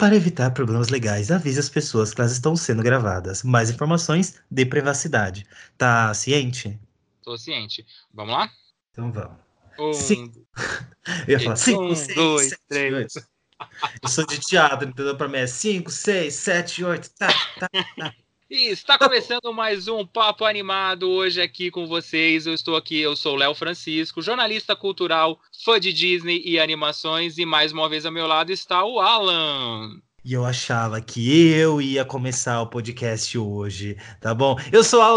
Para evitar problemas legais, avise as pessoas que elas estão sendo gravadas. Mais informações de privacidade. Tá ciente? Tô ciente. Vamos lá? Então vamos. Um, Sim. Eu ia falar 5, um, 6, dois, 7, três. 8. Eu sou de teatro, entendeu? Pra mim é 5, 6, 7, 8. Tá, tá, tá. E está começando mais um Papo Animado hoje aqui com vocês. Eu estou aqui, eu sou Léo Francisco, jornalista cultural, fã de Disney e animações, e mais uma vez ao meu lado está o Alan. E eu achava que eu ia começar o podcast hoje, tá bom? Eu sou a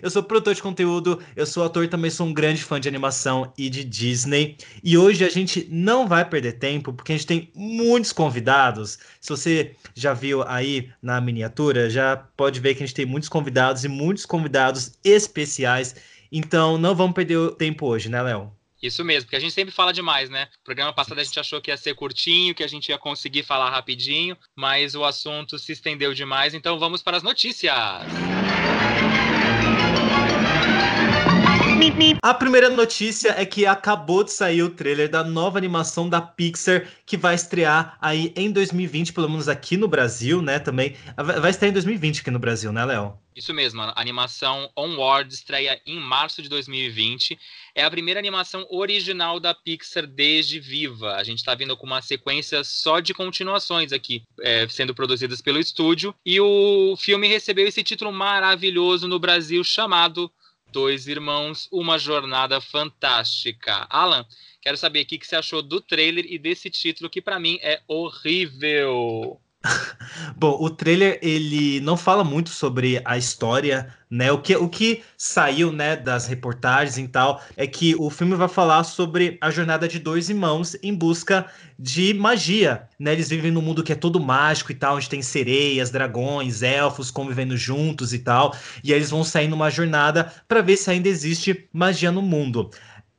eu sou produtor de conteúdo, eu sou ator, também sou um grande fã de animação e de Disney. E hoje a gente não vai perder tempo, porque a gente tem muitos convidados. Se você já viu aí na miniatura, já pode ver que a gente tem muitos convidados e muitos convidados especiais. Então não vamos perder tempo hoje, né, Léo? Isso mesmo, porque a gente sempre fala demais, né? O programa passado a gente achou que ia ser curtinho, que a gente ia conseguir falar rapidinho, mas o assunto se estendeu demais, então vamos para as notícias. A primeira notícia é que acabou de sair o trailer da nova animação da Pixar, que vai estrear aí em 2020, pelo menos aqui no Brasil, né? Também. Vai estrear em 2020 aqui no Brasil, né, Léo? Isso mesmo, a animação Onward estreia em março de 2020. É a primeira animação original da Pixar desde Viva. A gente está vindo com uma sequência só de continuações aqui, é, sendo produzidas pelo estúdio. E o filme recebeu esse título maravilhoso no Brasil chamado Dois Irmãos, Uma Jornada Fantástica. Alan, quero saber o que, que você achou do trailer e desse título que para mim é horrível. Bom, o trailer ele não fala muito sobre a história, né? O que, o que saiu, né, das reportagens e tal, é que o filme vai falar sobre a jornada de dois irmãos em busca de magia, né? Eles vivem num mundo que é todo mágico e tal, onde tem sereias, dragões, elfos convivendo juntos e tal, e aí eles vão sair numa jornada para ver se ainda existe magia no mundo.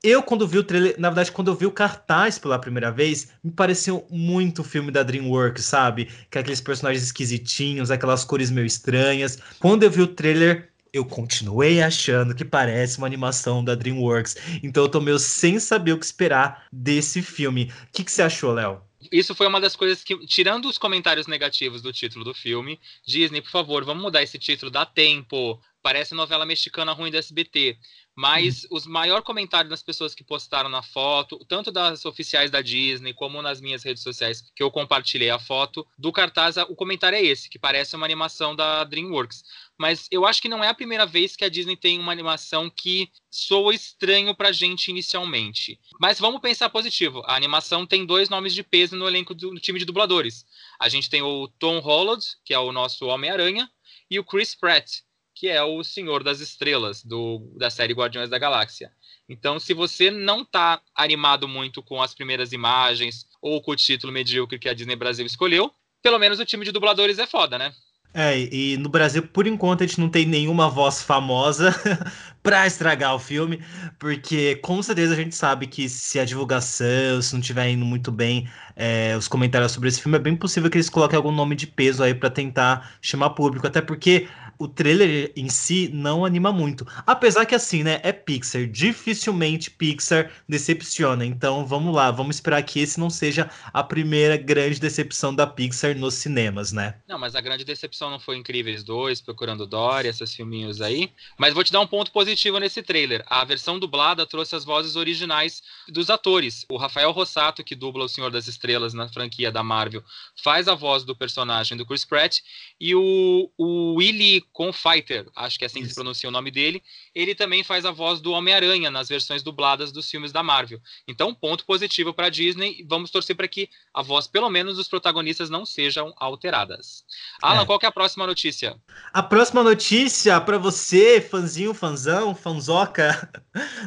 Eu, quando vi o trailer, na verdade, quando eu vi o cartaz pela primeira vez, me pareceu muito o filme da DreamWorks, sabe? Que é aqueles personagens esquisitinhos, aquelas cores meio estranhas. Quando eu vi o trailer, eu continuei achando que parece uma animação da DreamWorks. Então eu tô meio sem saber o que esperar desse filme. O que, que você achou, Léo? Isso foi uma das coisas que, tirando os comentários negativos do título do filme, Disney, por favor, vamos mudar esse título, dá tempo. Parece novela mexicana ruim do SBT. Mas uhum. os maior comentário das pessoas que postaram na foto, tanto das oficiais da Disney como nas minhas redes sociais, que eu compartilhei a foto do cartaz, o comentário é esse, que parece uma animação da DreamWorks. Mas eu acho que não é a primeira vez que a Disney tem uma animação que soa estranho pra gente inicialmente. Mas vamos pensar positivo. A animação tem dois nomes de peso no elenco do time de dubladores. A gente tem o Tom Holland, que é o nosso Homem-Aranha, e o Chris Pratt, que é o Senhor das Estrelas, do, da série Guardiões da Galáxia. Então, se você não está animado muito com as primeiras imagens ou com o título medíocre que a Disney Brasil escolheu, pelo menos o time de dubladores é foda, né? É, e no Brasil, por enquanto, a gente não tem nenhuma voz famosa pra estragar o filme, porque com certeza a gente sabe que se a divulgação, se não estiver indo muito bem, é, os comentários sobre esse filme, é bem possível que eles coloquem algum nome de peso aí para tentar chamar público, até porque o trailer em si não anima muito. Apesar que assim, né, é Pixar, dificilmente Pixar decepciona. Então, vamos lá, vamos esperar que esse não seja a primeira grande decepção da Pixar nos cinemas, né? Não, mas a grande decepção não foi Incríveis 2, Procurando Dory, esses filminhos aí. Mas vou te dar um ponto positivo nesse trailer. A versão dublada trouxe as vozes originais dos atores. O Rafael Rossato, que dubla o Senhor das Estrelas na franquia da Marvel, faz a voz do personagem do Chris Pratt. E o, o Willie Confighter, acho que é assim que se pronuncia o nome dele, ele também faz a voz do Homem-Aranha nas versões dubladas dos filmes da Marvel. Então, ponto positivo para Disney. Vamos torcer para que a voz, pelo menos, dos protagonistas não sejam alteradas. Alan, é. qual que é a próxima notícia? A próxima notícia para você, fãzinho, fanzão, fanzoca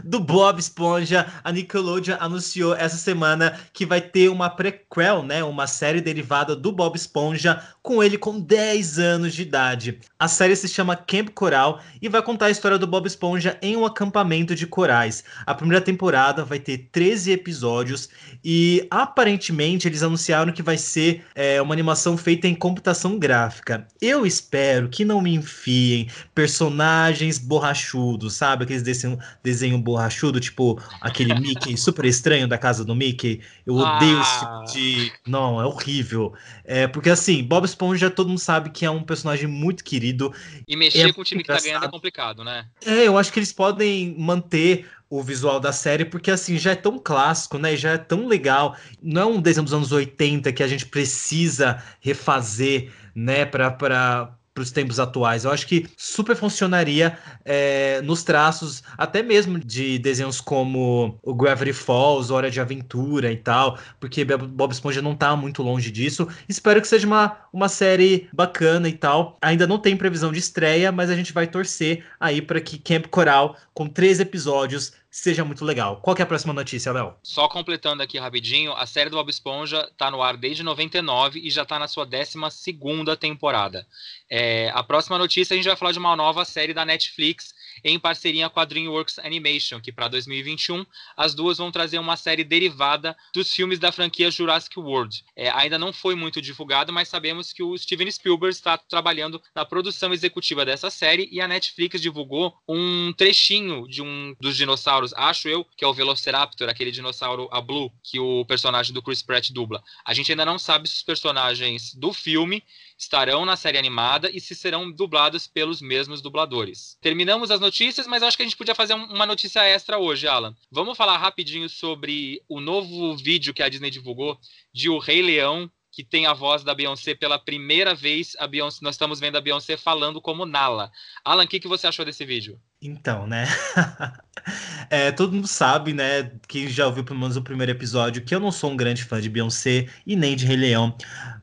do Bob Esponja, a Nickelodeon anunciou essa semana que vai ter uma prequel, né, uma série derivada do Bob Esponja, com ele com 10 anos de idade. A série série se chama Camp Coral e vai contar a história do Bob Esponja em um acampamento de corais. A primeira temporada vai ter 13 episódios e aparentemente eles anunciaram que vai ser é, uma animação feita em computação gráfica. Eu espero que não me enfiem personagens borrachudos, sabe? Aqueles desenho, desenho borrachudo, tipo aquele Mickey super estranho da casa do Mickey. Eu odeio ah. esse tipo de. Não, é horrível. É, porque assim, Bob Esponja todo mundo sabe que é um personagem muito querido. E mexer é com o time engraçado. que tá ganhando é complicado, né? É, eu acho que eles podem manter o visual da série, porque assim, já é tão clássico, né? Já é tão legal. Não é um desenho dos anos 80 que a gente precisa refazer, né, para para os tempos atuais. Eu acho que super funcionaria é, nos traços, até mesmo de desenhos como o Gravity Falls, Hora de Aventura e tal, porque Bob Esponja não está muito longe disso. Espero que seja uma, uma série bacana e tal. Ainda não tem previsão de estreia, mas a gente vai torcer aí para que Camp Coral, com três episódios, seja muito legal. Qual é a próxima notícia, Léo? Só completando aqui rapidinho, a série do Bob Esponja está no ar desde 99 e já está na sua 12 segunda temporada. É, a próxima notícia a gente vai falar de uma nova série da Netflix em parceria com a DreamWorks Animation, que para 2021 as duas vão trazer uma série derivada dos filmes da franquia Jurassic World. É, ainda não foi muito divulgado, mas sabemos que o Steven Spielberg está trabalhando na produção executiva dessa série e a Netflix divulgou um trechinho de um dos dinossauros, acho eu, que é o Velociraptor, aquele dinossauro a Blue que o personagem do Chris Pratt dubla. A gente ainda não sabe se os personagens do filme estarão na série animada e se serão dublados pelos mesmos dubladores. Terminamos as notícias, mas acho que a gente podia fazer uma notícia extra hoje, Alan. Vamos falar rapidinho sobre o novo vídeo que a Disney divulgou de O Rei Leão que tem a voz da Beyoncé pela primeira vez. A Beyoncé, nós estamos vendo a Beyoncé falando como Nala. Alan, o que, que você achou desse vídeo? Então, né? é, todo mundo sabe, né? Quem já ouviu pelo menos o primeiro episódio, que eu não sou um grande fã de Beyoncé e nem de Rei Leão.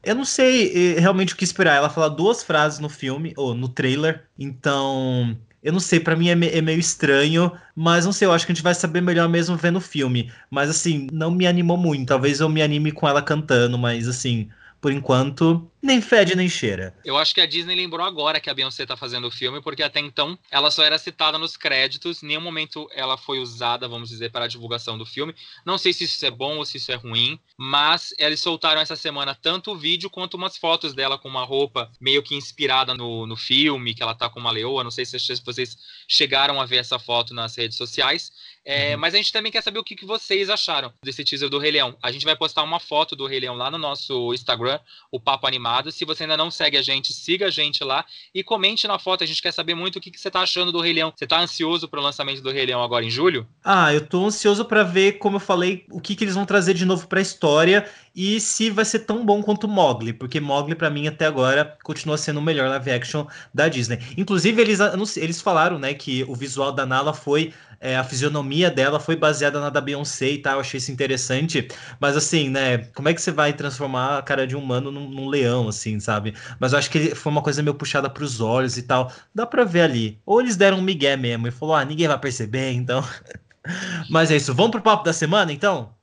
Eu não sei eh, realmente o que esperar. Ela fala duas frases no filme, ou no trailer. Então, eu não sei, para mim é, me é, meio estranho, mas não sei, eu acho que a gente vai saber melhor mesmo vendo o filme. Mas assim, não me animou muito. Talvez eu me anime com ela cantando, mas assim, por enquanto, nem fede nem cheira. Eu acho que a Disney lembrou agora que a Beyoncé tá fazendo o filme, porque até então ela só era citada nos créditos, em nenhum momento ela foi usada, vamos dizer, para a divulgação do filme. Não sei se isso é bom ou se isso é ruim, mas eles soltaram essa semana tanto o vídeo quanto umas fotos dela com uma roupa meio que inspirada no, no filme, que ela tá com uma leoa. Não sei se vocês chegaram a ver essa foto nas redes sociais. É, uhum. Mas a gente também quer saber o que, que vocês acharam desse teaser do Rei Leão. A gente vai postar uma foto do Rei Leão lá no nosso Instagram, o Papo Animado. Se você ainda não segue a gente, siga a gente lá e comente na foto. A gente quer saber muito o que, que você está achando do Rei Leão. Você está ansioso para o lançamento do Rei Leão agora em julho? Ah, eu estou ansioso para ver, como eu falei, o que, que eles vão trazer de novo para a história e se vai ser tão bom quanto Mogli, porque Mogli para mim até agora continua sendo o melhor live action da Disney. Inclusive eles eles falaram, né, que o visual da Nala foi é, a fisionomia dela foi baseada na da Beyoncé e tal, eu achei isso interessante. Mas assim, né, como é que você vai transformar a cara de um humano num, num leão, assim, sabe? Mas eu acho que foi uma coisa meio puxada pros olhos e tal. Dá pra ver ali. Ou eles deram um migué mesmo e falou, ah, ninguém vai perceber, então. Mas é isso. Vamos pro papo da semana, então?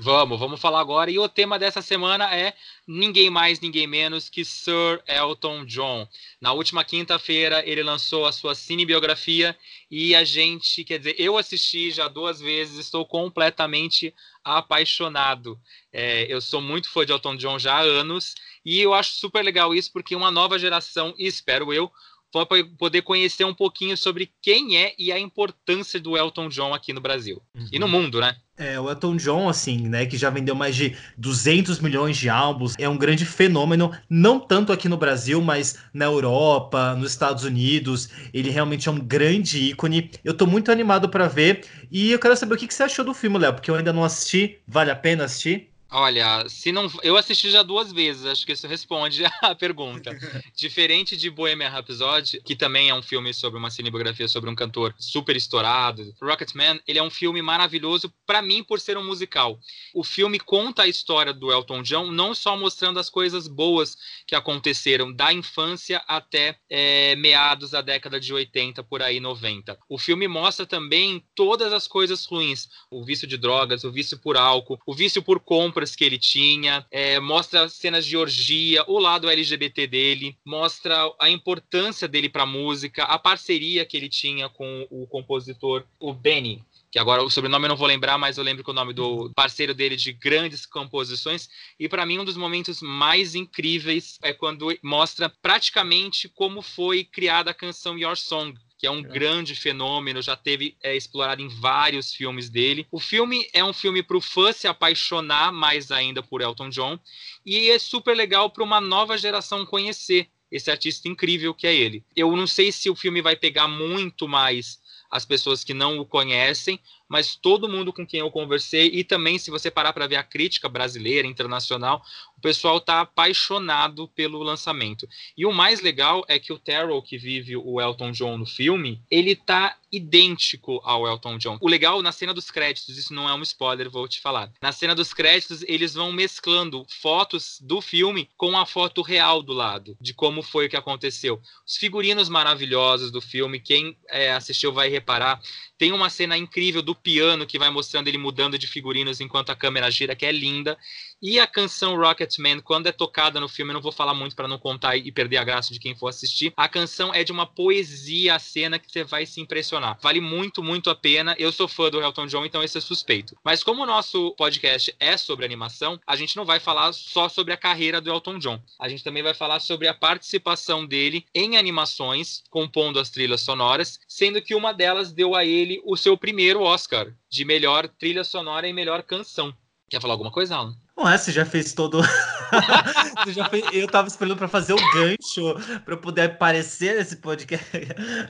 Vamos, vamos falar agora. E o tema dessa semana é ninguém mais, ninguém menos que Sir Elton John. Na última quinta-feira, ele lançou a sua cinebiografia e a gente, quer dizer, eu assisti já duas vezes, estou completamente apaixonado. É, eu sou muito fã de Elton John já há anos e eu acho super legal isso porque uma nova geração, espero eu, vai poder conhecer um pouquinho sobre quem é e a importância do Elton John aqui no Brasil uhum. e no mundo, né? É, o Elton John, assim, né, que já vendeu mais de 200 milhões de álbuns, é um grande fenômeno, não tanto aqui no Brasil, mas na Europa, nos Estados Unidos. Ele realmente é um grande ícone. Eu tô muito animado para ver e eu quero saber o que, que você achou do filme, Léo, porque eu ainda não assisti. Vale a pena assistir? Olha, se não, eu assisti já duas vezes, acho que isso responde à pergunta. Diferente de Bohemian Rhapsody, que também é um filme sobre uma cinebiografia sobre um cantor super estourado, Rocketman, ele é um filme maravilhoso para mim por ser um musical. O filme conta a história do Elton John, não só mostrando as coisas boas que aconteceram da infância até é, meados da década de 80 por aí 90. O filme mostra também todas as coisas ruins, o vício de drogas, o vício por álcool, o vício por compra âncoras que ele tinha, é, mostra cenas de orgia, o lado LGBT dele, mostra a importância dele para a música, a parceria que ele tinha com o compositor, o Benny, que agora o sobrenome eu não vou lembrar, mas eu lembro que o nome do parceiro dele de grandes composições. E para mim um dos momentos mais incríveis é quando mostra praticamente como foi criada a canção Your Song, que é um é. grande fenômeno, já teve é, explorado em vários filmes dele. O filme é um filme para o fã se apaixonar mais ainda por Elton John e é super legal para uma nova geração conhecer esse artista incrível que é ele. Eu não sei se o filme vai pegar muito mais as pessoas que não o conhecem, mas todo mundo com quem eu conversei, e também se você parar para ver a crítica brasileira, internacional, o pessoal está apaixonado pelo lançamento. E o mais legal é que o Terrell, que vive o Elton John no filme, ele tá idêntico ao Elton John. O legal na cena dos créditos, isso não é um spoiler, vou te falar. Na cena dos créditos, eles vão mesclando fotos do filme com a foto real do lado, de como foi o que aconteceu. Os figurinos maravilhosos do filme, quem é, assistiu vai reparar. Tem uma cena incrível do piano que vai mostrando ele mudando de figurinos enquanto a câmera gira, que é linda. E a canção Rocketman, quando é tocada no filme, eu não vou falar muito para não contar e perder a graça de quem for assistir. A canção é de uma poesia, a cena que você vai se impressionar. Vale muito, muito a pena. Eu sou fã do Elton John, então esse é suspeito. Mas como o nosso podcast é sobre animação, a gente não vai falar só sobre a carreira do Elton John. A gente também vai falar sobre a participação dele em animações, compondo as trilhas sonoras, sendo que uma delas deu a ele o seu primeiro Oscar de melhor trilha sonora e melhor canção. Quer falar alguma coisa, Alan? Não é, você já fez todo. já fez... Eu tava esperando para fazer o gancho para eu poder aparecer nesse podcast.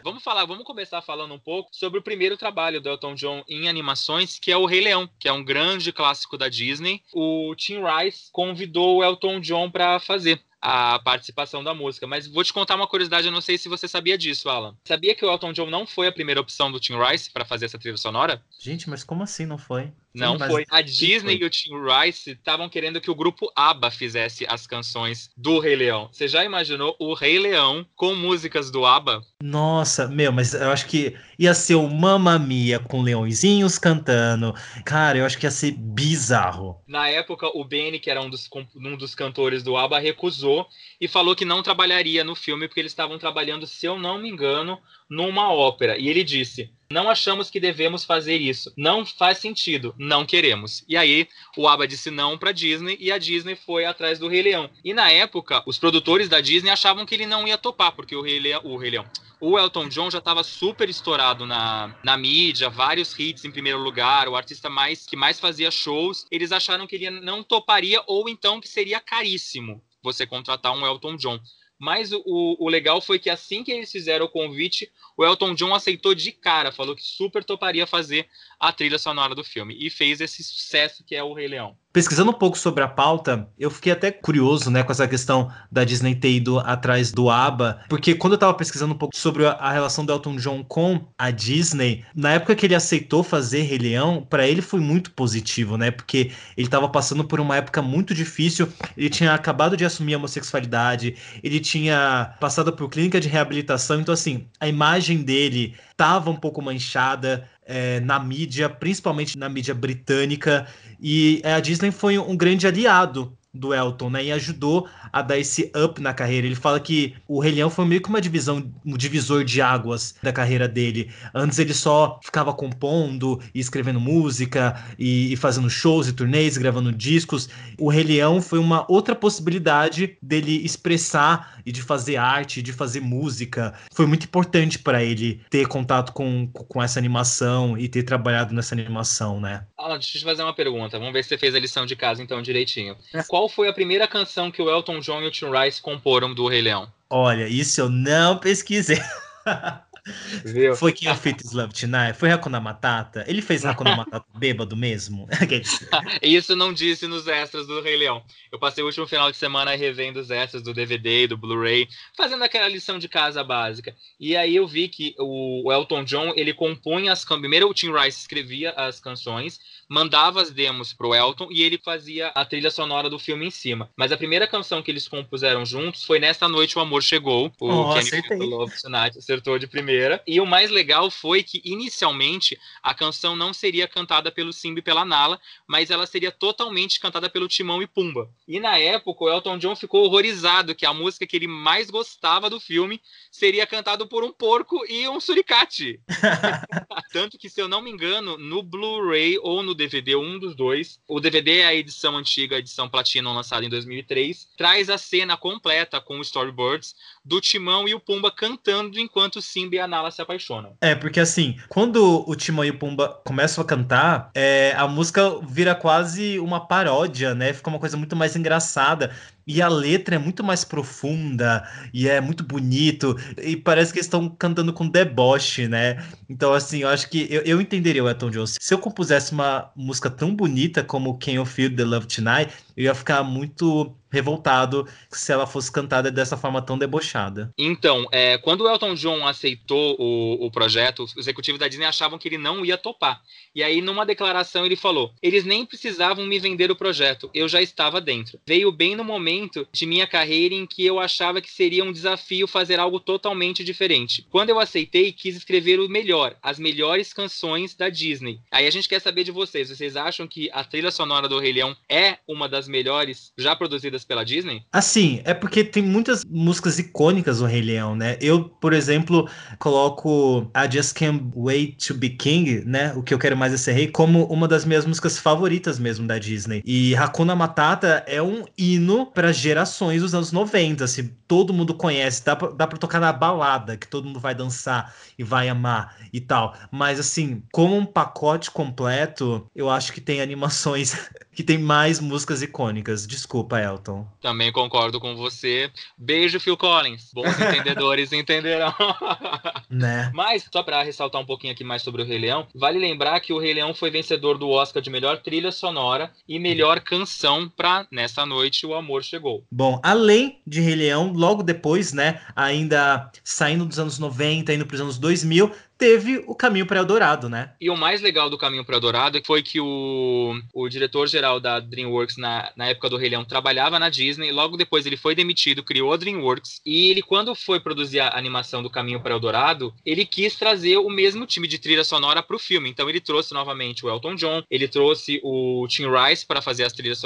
Vamos falar, vamos começar falando um pouco sobre o primeiro trabalho do Elton John em animações, que é o Rei Leão, que é um grande clássico da Disney. O Tim Rice convidou o Elton John para fazer a participação da música. Mas vou te contar uma curiosidade, eu não sei se você sabia disso, Alan. Sabia que o Elton John não foi a primeira opção do Tim Rice para fazer essa trilha sonora? Gente, mas como assim não foi? Não Sim, foi. A Disney foi? e o Tim Rice estavam querendo que o grupo ABBA fizesse as canções do Rei Leão. Você já imaginou o Rei Leão com músicas do ABBA? Nossa, meu, mas eu acho que ia ser o Mamma Mia com leõezinhos cantando. Cara, eu acho que ia ser bizarro. Na época, o Benny, que era um dos, um dos cantores do ABBA, recusou e falou que não trabalharia no filme porque eles estavam trabalhando, se eu não me engano, numa ópera. E ele disse: Não achamos que devemos fazer isso. Não faz sentido. Não queremos. E aí o ABBA disse não para Disney e a Disney foi atrás do Rei Leão. E na época, os produtores da Disney achavam que ele não ia topar, porque o Rei Leão, o Rei Leão o Elton John já estava super estourado na, na mídia, vários hits em primeiro lugar, o artista mais que mais fazia shows. Eles acharam que ele não toparia ou então que seria caríssimo você contratar um Elton John. Mas o, o, legal foi que assim que eles fizeram o convite, o Elton John aceitou de cara, falou que super toparia fazer a trilha sonora do filme e fez esse sucesso que é o Rei Leão. Pesquisando um pouco sobre a pauta, eu fiquei até curioso, né, com essa questão da Disney ter ido atrás do ABBA, porque quando eu tava pesquisando um pouco sobre a relação do Elton John com a Disney, na época que ele aceitou fazer Rei Leão, para ele foi muito positivo, né, porque ele tava passando por uma época muito difícil, ele tinha acabado de assumir a homossexualidade, ele tinha passado por clínica de reabilitação, então assim, a imagem dele tava um pouco manchada, é, na mídia, principalmente na mídia britânica, e a Disney foi um grande aliado do Elton, né? E ajudou a dar esse up na carreira. Ele fala que o Rei Leão foi meio que uma divisão, um divisor de águas da carreira dele. Antes ele só ficava compondo e escrevendo música e, e fazendo shows e turnês, gravando discos. O Rei Leão foi uma outra possibilidade dele expressar e de fazer arte, de fazer música. Foi muito importante para ele ter contato com, com essa animação e ter trabalhado nessa animação, né? Alan, deixa eu te fazer uma pergunta. Vamos ver se você fez a lição de casa então direitinho. Qual foi a primeira canção que o Elton John e o Tim Rice comporam do Rei Leão? Olha, isso eu não pesquisei. Viu? Foi King of It Love Tonight? Foi Hakuna Matata? Ele fez Hakuna Matata bêbado mesmo? Isso não disse nos extras do Rei Leão. Eu passei o último final de semana revendo os extras do DVD, do Blu-ray, fazendo aquela lição de casa básica. E aí eu vi que o Elton John, ele compunha as... Primeiro o Tim Rice escrevia as canções, mandava as demos pro Elton e ele fazia a trilha sonora do filme em cima. Mas a primeira canção que eles compuseram juntos foi Nesta Noite o Amor Chegou, o oh, Kenny Love Tonight acertou de primeira. E o mais legal foi que, inicialmente, a canção não seria cantada pelo Simba e pela Nala, mas ela seria totalmente cantada pelo Timão e Pumba. E na época, o Elton John ficou horrorizado que a música que ele mais gostava do filme seria cantada por um porco e um suricate. Tanto que, se eu não me engano, no Blu-ray ou no DVD, um dos dois, o DVD é a edição antiga, a edição Platinum lançada em 2003, traz a cena completa com storyboards do Timão e o Pumba cantando enquanto Simba e a Nala se apaixonam. É, porque assim, quando o Timão e o Pumba começam a cantar, é, a música vira quase uma paródia, né? Fica uma coisa muito mais engraçada. E a letra é muito mais profunda e é muito bonito. E parece que eles estão cantando com deboche, né? Então, assim, eu acho que eu, eu entenderia o Elton John. Se eu compusesse uma música tão bonita como Can You Feel the Love Tonight, eu ia ficar muito revoltado se ela fosse cantada dessa forma tão debochada. Então, é, quando o Elton John aceitou o, o projeto, os executivos da Disney achavam que ele não ia topar. E aí, numa declaração, ele falou: eles nem precisavam me vender o projeto, eu já estava dentro. Veio bem no momento de minha carreira em que eu achava que seria um desafio fazer algo totalmente diferente. Quando eu aceitei, quis escrever o melhor, as melhores canções da Disney. Aí a gente quer saber de vocês: vocês acham que a trilha sonora do Rei Leão é uma das melhores já produzidas pela Disney? Assim, é porque tem muitas músicas icônicas do Rei Leão, né? Eu, por exemplo, coloco a Just Can't Wait to Be King, né? O que eu quero mais é ser rei, como uma das minhas músicas favoritas mesmo da Disney. E Hakuna Matata é um hino para gerações dos anos 90, assim, todo mundo conhece, dá pra, dá pra tocar na balada, que todo mundo vai dançar e vai amar e tal. Mas assim, como um pacote completo, eu acho que tem animações que tem mais músicas icônicas. Desculpa, Elton. Também concordo com você. Beijo, Phil Collins. Bons entendedores entenderão. Né? Mas, só para ressaltar um pouquinho aqui mais sobre o Rei Leão, vale lembrar que o Rei Leão foi vencedor do Oscar de melhor trilha sonora e melhor canção para Nessa Noite o Amor Chegou. Bom, além de Rei Leão, logo depois, né, ainda saindo dos anos 90, indo para os anos 2000, teve o Caminho para Eldorado, né? E o mais legal do Caminho para Eldorado foi que o, o diretor-geral da DreamWorks na, na época do Rei Leão trabalhava na Disney, logo depois ele foi demitido, criou a DreamWorks, e ele, quando foi produzir a animação do Caminho para Eldorado, ele quis trazer o mesmo time de trilha sonora para o filme. Então ele trouxe novamente o Elton John, ele trouxe o Tim Rice para fazer as, trilhas,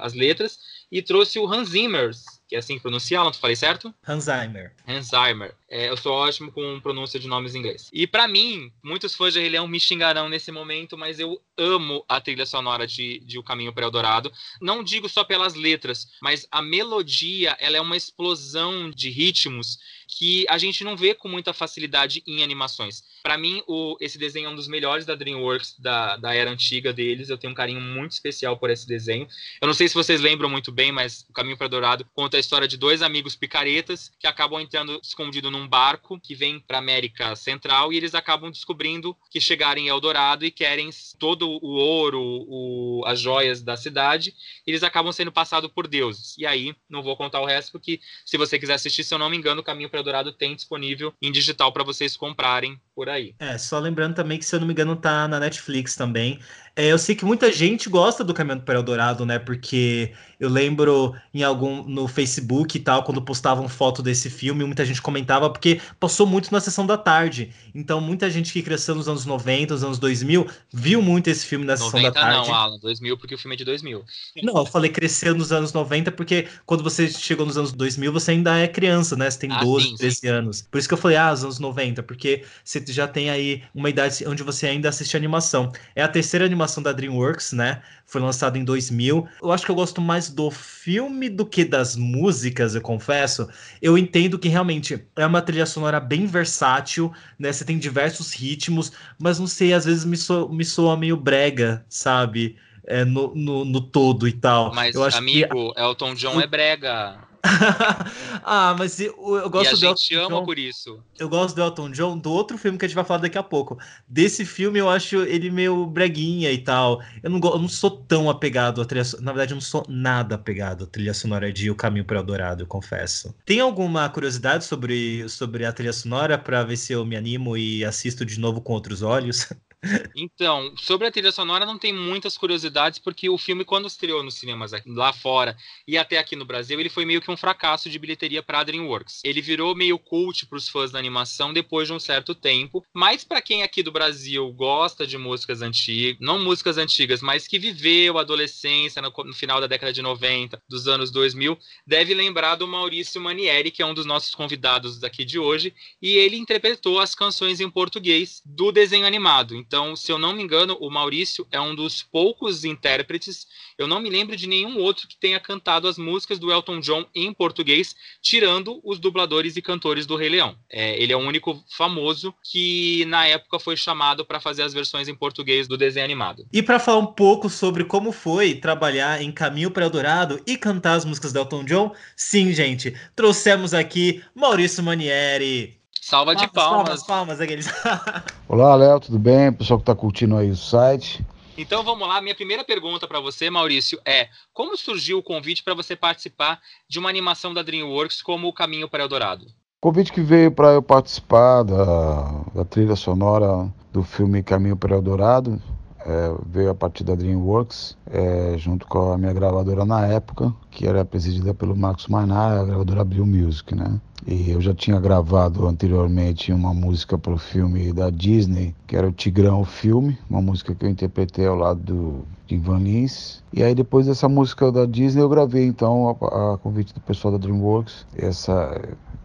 as letras, e trouxe o Hans Zimmer, que é assim que pronuncia, tu falei certo? Hansheimer. Hansheimer. É, eu sou ótimo com pronúncia de nomes em inglês. E para mim, muitos fãs de Rei Leão me xingarão nesse momento, mas eu amo a trilha sonora de, de O Caminho para Eldorado. Não digo só pelas letras, mas a melodia, ela é uma explosão de ritmos que a gente não vê com muita facilidade em animações. Para mim, o, esse desenho é um dos melhores da DreamWorks, da, da era antiga deles. Eu tenho um carinho muito especial por esse desenho. Eu não sei se vocês lembram muito bem, mas O Caminho para Dourado conta a história de dois amigos picaretas que acabam entrando escondido num barco que vem para América Central e eles acabam descobrindo que chegaram em Eldorado e querem todo o ouro, o, as joias da cidade. eles acabam sendo passados por deuses. E aí, não vou contar o resto, porque se você quiser assistir, se eu não me engano, O Caminho para Eldorado tem disponível em digital para vocês comprarem por aí. É, só lembrando também que, se eu não me engano, tá na Netflix também. É, eu sei que muita gente gosta do Caminho para Eldorado, né? Porque eu lembro em algum no Facebook e tal, quando postavam foto desse filme, muita gente comentava porque passou muito na sessão da tarde. Então, muita gente que cresceu nos anos 90, nos anos 2000, viu muito esse filme na sessão da tarde. Não, Alan, 2000 porque o filme é de 2000. Não, eu falei cresceu nos anos 90 porque quando você chegou nos anos 2000, você ainda é criança, né? Você tem ah, 12, sim, 13 sim. anos. Por isso que eu falei, ah, os anos 90, porque você já tem aí uma idade onde você ainda assiste animação. É a terceira animação da DreamWorks, né? Foi lançada em 2000. Eu acho que eu gosto mais do filme do que das músicas, eu confesso. Eu entendo que realmente é uma trilha sonora bem versátil, né? Você tem diversos ritmos, mas não sei, às vezes me, so, me soa meio brega, sabe? É, no, no, no, todo e tal. Mas, eu acho amigo, que... Elton John é brega. ah, mas eu, eu gosto e a do gente Elton ama John. por isso. Eu gosto do Elton John, do outro filme que a gente vai falar daqui a pouco. Desse filme eu acho ele meio breguinha e tal. Eu não, eu não sou tão apegado à trilha Na verdade, eu não sou nada apegado à trilha sonora de O Caminho para o Eldorado, eu confesso. Tem alguma curiosidade sobre, sobre a trilha sonora para ver se eu me animo e assisto de novo com outros olhos? Então, sobre a trilha sonora não tem muitas curiosidades, porque o filme, quando estreou nos cinemas lá fora e até aqui no Brasil, ele foi meio que um fracasso de bilheteria para a DreamWorks. Ele virou meio cult para os fãs da animação depois de um certo tempo, mas para quem aqui do Brasil gosta de músicas antigas, não músicas antigas, mas que viveu a adolescência no, no final da década de 90, dos anos 2000, deve lembrar do Maurício Manieri, que é um dos nossos convidados daqui de hoje, e ele interpretou as canções em português do desenho animado. Então, se eu não me engano, o Maurício é um dos poucos intérpretes. Eu não me lembro de nenhum outro que tenha cantado as músicas do Elton John em português, tirando os dubladores e cantores do Rei Leão. É, ele é o único famoso que na época foi chamado para fazer as versões em português do desenho animado. E para falar um pouco sobre como foi trabalhar em Caminho para Eldorado e cantar as músicas do Elton John, sim, gente, trouxemos aqui Maurício Manieri. Salva de palmas. Palmas, palmas, aqueles. Olá, Léo, tudo bem? Pessoal que está curtindo aí o site. Então vamos lá, minha primeira pergunta para você, Maurício, é: como surgiu o convite para você participar de uma animação da DreamWorks como O Caminho para Eldorado? O convite que veio para eu participar da, da, trilha sonora do filme Caminho para Eldorado é, veio a partir da DreamWorks, é, junto com a minha gravadora na época, que era presidida pelo Marcos Mainar, a gravadora Abril Music, né? E eu já tinha gravado anteriormente uma música para o filme da Disney, que era o Tigrão Filme, uma música que eu interpretei ao lado do Ivan Lins. E aí depois dessa música da Disney eu gravei então a, a convite do pessoal da DreamWorks essa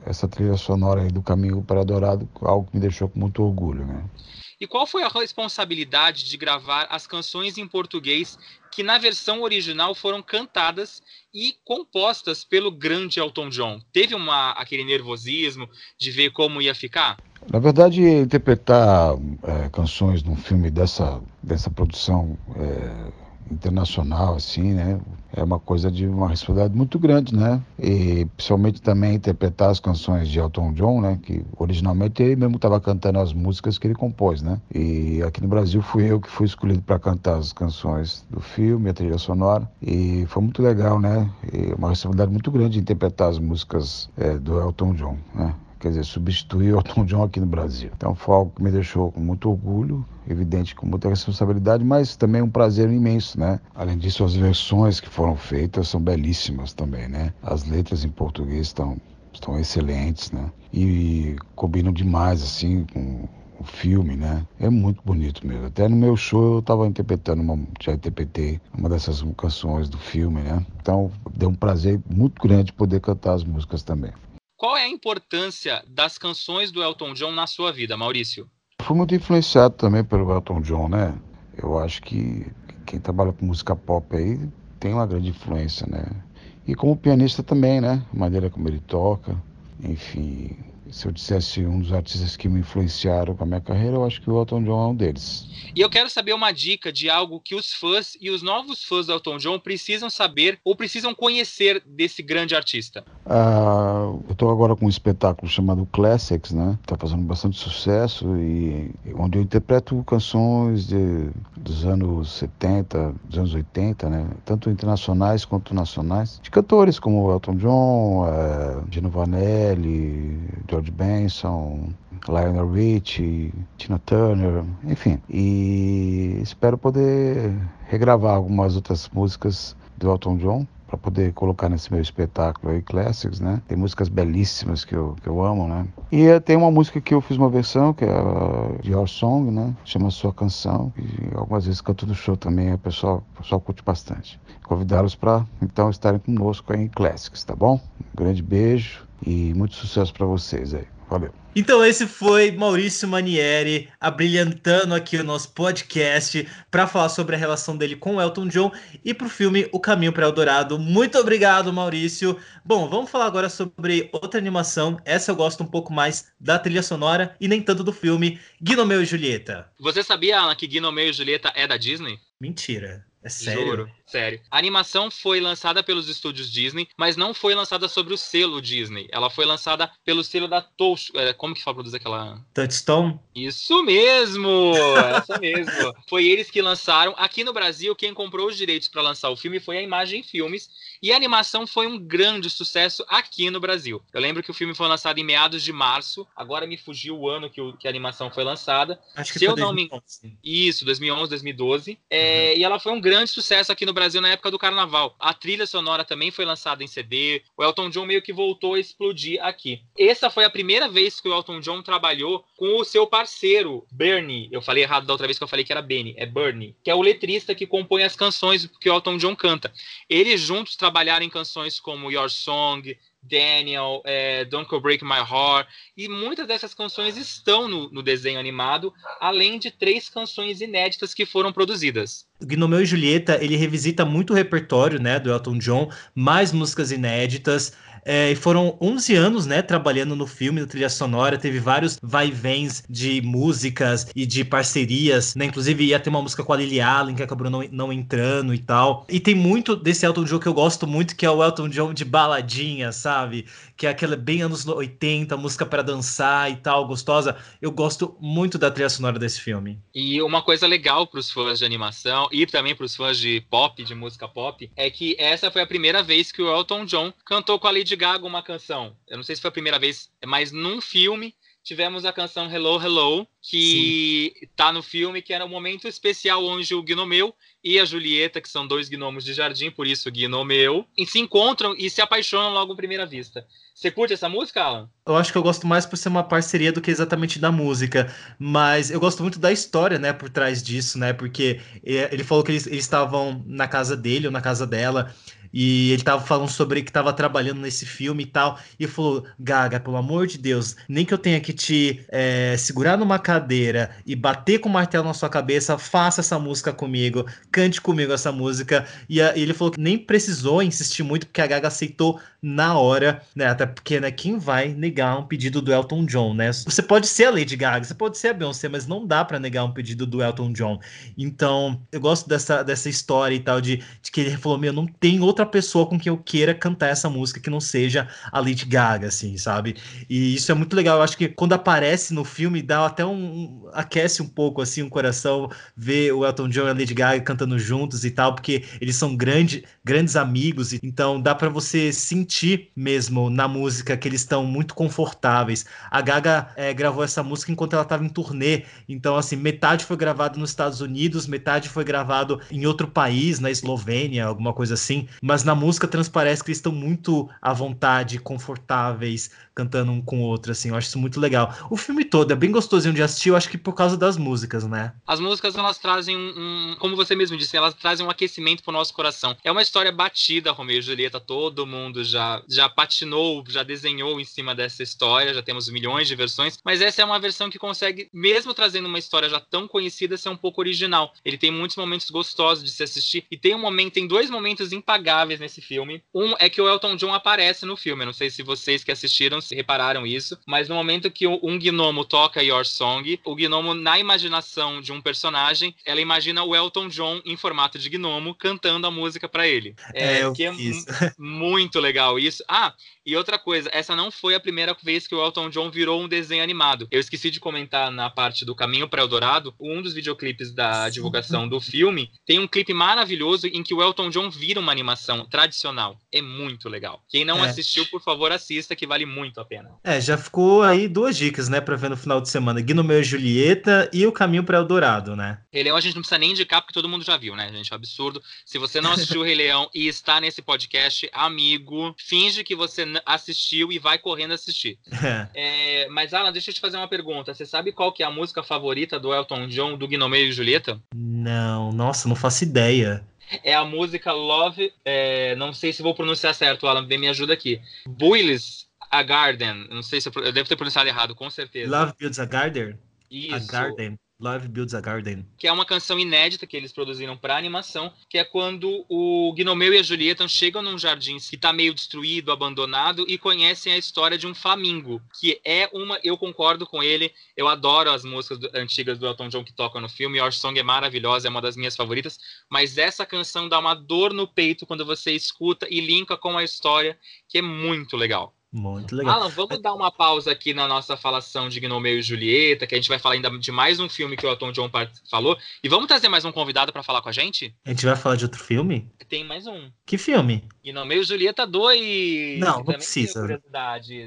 essa trilha sonora aí do Caminho para Dourado, algo que me deixou com muito orgulho, né? E qual foi a responsabilidade de gravar as canções em português que na versão original foram cantadas e compostas pelo grande Elton John? Teve uma, aquele nervosismo de ver como ia ficar? Na verdade, interpretar é, canções num filme dessa, dessa produção é, internacional, assim, né? É uma coisa de uma responsabilidade muito grande, né? E principalmente também interpretar as canções de Elton John, né? Que originalmente ele mesmo estava cantando as músicas que ele compôs, né? E aqui no Brasil fui eu que fui escolhido para cantar as canções do filme, a trilha sonora. E foi muito legal, né? E uma responsabilidade muito grande de interpretar as músicas é, do Elton John, né? Quer dizer, substituir o Elton John aqui no Brasil. Então foi algo que me deixou com muito orgulho, evidente com muita responsabilidade, mas também um prazer imenso, né? Além disso, as versões que foram feitas são belíssimas também, né? As letras em português estão estão excelentes, né? E combinam demais assim com o filme, né? É muito bonito mesmo. Até no meu show eu estava interpretando uma, já interpretei uma dessas canções do filme, né? Então deu um prazer muito grande poder cantar as músicas também. Qual é a importância das canções do Elton John na sua vida, Maurício? Fui muito influenciado também pelo Elton John, né? Eu acho que quem trabalha com música pop aí tem uma grande influência, né? E como pianista também, né? A maneira como ele toca, enfim, se eu dissesse um dos artistas que me influenciaram com a minha carreira, eu acho que o Elton John é um deles. E eu quero saber uma dica de algo que os fãs e os novos fãs do Elton John precisam saber ou precisam conhecer desse grande artista. Ah, eu estou agora com um espetáculo chamado Classics, né? Está fazendo bastante sucesso e onde eu interpreto canções de, dos anos 70, dos anos 80, né? Tanto internacionais quanto nacionais, de cantores como Elton John, é, Gino Vanelli, George Benson, Lionel Richie, Tina Turner, enfim. E espero poder regravar algumas outras músicas do Elton John para poder colocar nesse meu espetáculo aí, Classics, né? Tem músicas belíssimas que eu, que eu amo, né? E tem uma música que eu fiz uma versão, que é a Your Song, né? Chama Sua Canção. E algumas vezes canto no show também, o pessoal, o pessoal curte bastante. Convidá-los para, então, estarem conosco aí em Classics, tá bom? Um grande beijo e muito sucesso para vocês aí. Valeu. Então esse foi Maurício Manieri abrilhantando aqui o nosso podcast para falar sobre a relação dele com o Elton John e para o filme O Caminho para Eldorado. Muito obrigado, Maurício. Bom, vamos falar agora sobre outra animação. Essa eu gosto um pouco mais da trilha sonora e nem tanto do filme Guinomeu e Julieta. Você sabia, Alan, que Guinomeu e Julieta é da Disney? Mentira. É sério? Juro. Sério. A animação foi lançada pelos estúdios Disney, mas não foi lançada sobre o selo Disney. Ela foi lançada pelo selo da Touch. É, como que fala produz aquela. Touchstone? Isso mesmo! Essa mesmo. Foi eles que lançaram. Aqui no Brasil, quem comprou os direitos para lançar o filme foi a Imagem Filmes. E a animação foi um grande sucesso aqui no Brasil. Eu lembro que o filme foi lançado em meados de março. Agora me fugiu o ano que, o, que a animação foi lançada. Acho que Se foi eu 2011. não me Isso, 2011, 2012. É, uhum. E ela foi um grande sucesso aqui no Brasil na época do carnaval. A trilha sonora também foi lançada em CD. O Elton John meio que voltou a explodir aqui. Essa foi a primeira vez que o Elton John trabalhou com o seu parceiro, Bernie. Eu falei errado da outra vez que eu falei que era Benny. É Bernie, que é o letrista que compõe as canções que o Elton John canta. Eles juntos trabalharam trabalhar em canções como Your Song, Daniel, é, Don't Go Break My Heart, e muitas dessas canções estão no, no, desenho animado, além de três canções inéditas que foram produzidas. Gnomeu e Julieta, ele revisita muito o repertório né, do Elton John, mais músicas inéditas, é, e foram 11 anos, né, trabalhando no filme, na trilha sonora. Teve vários vai-vens de músicas e de parcerias, né? Inclusive ia ter uma música com a Lily Allen que acabou não, não entrando e tal. E tem muito desse Elton John que eu gosto muito, que é o Elton John de baladinha, sabe? Que é aquela bem anos 80, música para dançar e tal, gostosa. Eu gosto muito da trilha sonora desse filme. E uma coisa legal para os fãs de animação e também para os fãs de pop, de música pop, é que essa foi a primeira vez que o Elton John cantou com a Lady Gaga uma canção. Eu não sei se foi a primeira vez, mas num filme tivemos a canção Hello Hello, que Sim. tá no filme, que era um momento especial onde o Gnomeu e a Julieta, que são dois gnomos de jardim, por isso Gnomeu, e se encontram e se apaixonam logo à primeira vista. Você curte essa música, Alan? Eu acho que eu gosto mais por ser uma parceria do que exatamente da música, mas eu gosto muito da história, né, por trás disso, né, porque eh, ele falou que eles, eles estavam na casa dele ou na casa dela, e ele tava falando sobre que tava trabalhando nesse filme e tal. E falou: Gaga, pelo amor de Deus, nem que eu tenha que te é, segurar numa cadeira e bater com o martelo na sua cabeça, faça essa música comigo, cante comigo essa música. E, a, e ele falou que nem precisou insistir muito, porque a Gaga aceitou na hora, né? Até porque, né, quem vai negar um pedido do Elton John, né? Você pode ser a Lady Gaga, você pode ser a Beyoncé, mas não dá para negar um pedido do Elton John. Então, eu gosto dessa, dessa história e tal, de, de que ele falou: Meu, não tem outra pessoa com quem eu queira cantar essa música que não seja a Lady Gaga, assim, sabe? E isso é muito legal. Eu acho que quando aparece no filme, dá até um aquece um pouco, assim, o um coração ver o Elton John e a Lady Gaga cantando juntos e tal, porque eles são grande, grandes amigos, então dá para você sentir mesmo na música que eles estão muito confortáveis. A Gaga é, gravou essa música enquanto ela estava em turnê, então, assim, metade foi gravado nos Estados Unidos, metade foi gravado em outro país, na Eslovênia, alguma coisa assim mas na música transparece que eles estão muito à vontade, confortáveis, cantando um com o outro, assim. Eu acho isso muito legal. O filme todo é bem gostosinho de assistir, eu acho que por causa das músicas, né? As músicas, elas trazem um, como você mesmo disse, elas trazem um aquecimento pro nosso coração. É uma história batida, Romeu e Julieta, todo mundo já, já patinou, já desenhou em cima dessa história, já temos milhões de versões, mas essa é uma versão que consegue, mesmo trazendo uma história já tão conhecida, ser um pouco original. Ele tem muitos momentos gostosos de se assistir, e tem um momento, tem dois momentos impagáveis nesse filme. Um é que o Elton John aparece no filme, eu não sei se vocês que assistiram repararam isso, mas no momento que um gnomo toca Your Song, o gnomo, na imaginação de um personagem, ela imagina o Elton John em formato de gnomo cantando a música para ele. É, é que é muito legal isso. Ah, e outra coisa, essa não foi a primeira vez que o Elton John virou um desenho animado. Eu esqueci de comentar na parte do Caminho para Eldorado, um dos videoclipes da divulgação do filme, tem um clipe maravilhoso em que o Elton John vira uma animação tradicional. É muito legal. Quem não é. assistiu, por favor, assista, que vale muito a pena. É, já ficou aí duas dicas, né, para ver no final de semana: Guinomeu e Julieta e o Caminho para Eldorado, né? Rei Leão a gente não precisa nem indicar, porque todo mundo já viu, né, gente? É um absurdo. Se você não assistiu o Rei Leão e está nesse podcast, amigo, finge que você assistiu e vai correndo assistir. É. Mas, Alan, deixa eu te fazer uma pergunta. Você sabe qual que é a música favorita do Elton John, do Gnomeu e Julieta? Não, nossa, não faço ideia. É a música Love, é, não sei se vou pronunciar certo, Alan, me ajuda aqui. Builis a Garden, não sei se eu, eu devo ter pronunciado errado, com certeza. Love Builds a Garden? Isso. A Garden. Live Builds a Garden. Que é uma canção inédita que eles produziram para animação, que é quando o Gnomeu e a Julieta chegam num jardim que está meio destruído, abandonado, e conhecem a história de um flamingo, que é uma. Eu concordo com ele, eu adoro as músicas do, antigas do Elton John que tocam no filme, Your Song é maravilhosa, é uma das minhas favoritas, mas essa canção dá uma dor no peito quando você escuta e linka com a história, que é muito legal. Muito legal. Alan, vamos dar uma pausa aqui na nossa falação de Gnomeu e Julieta, que a gente vai falar ainda de mais um filme que o Elton John falou. E vamos trazer mais um convidado para falar com a gente? A gente vai falar de outro filme? Tem mais um. Que filme? Gnomeu e Julieta 2. Não, não precisa.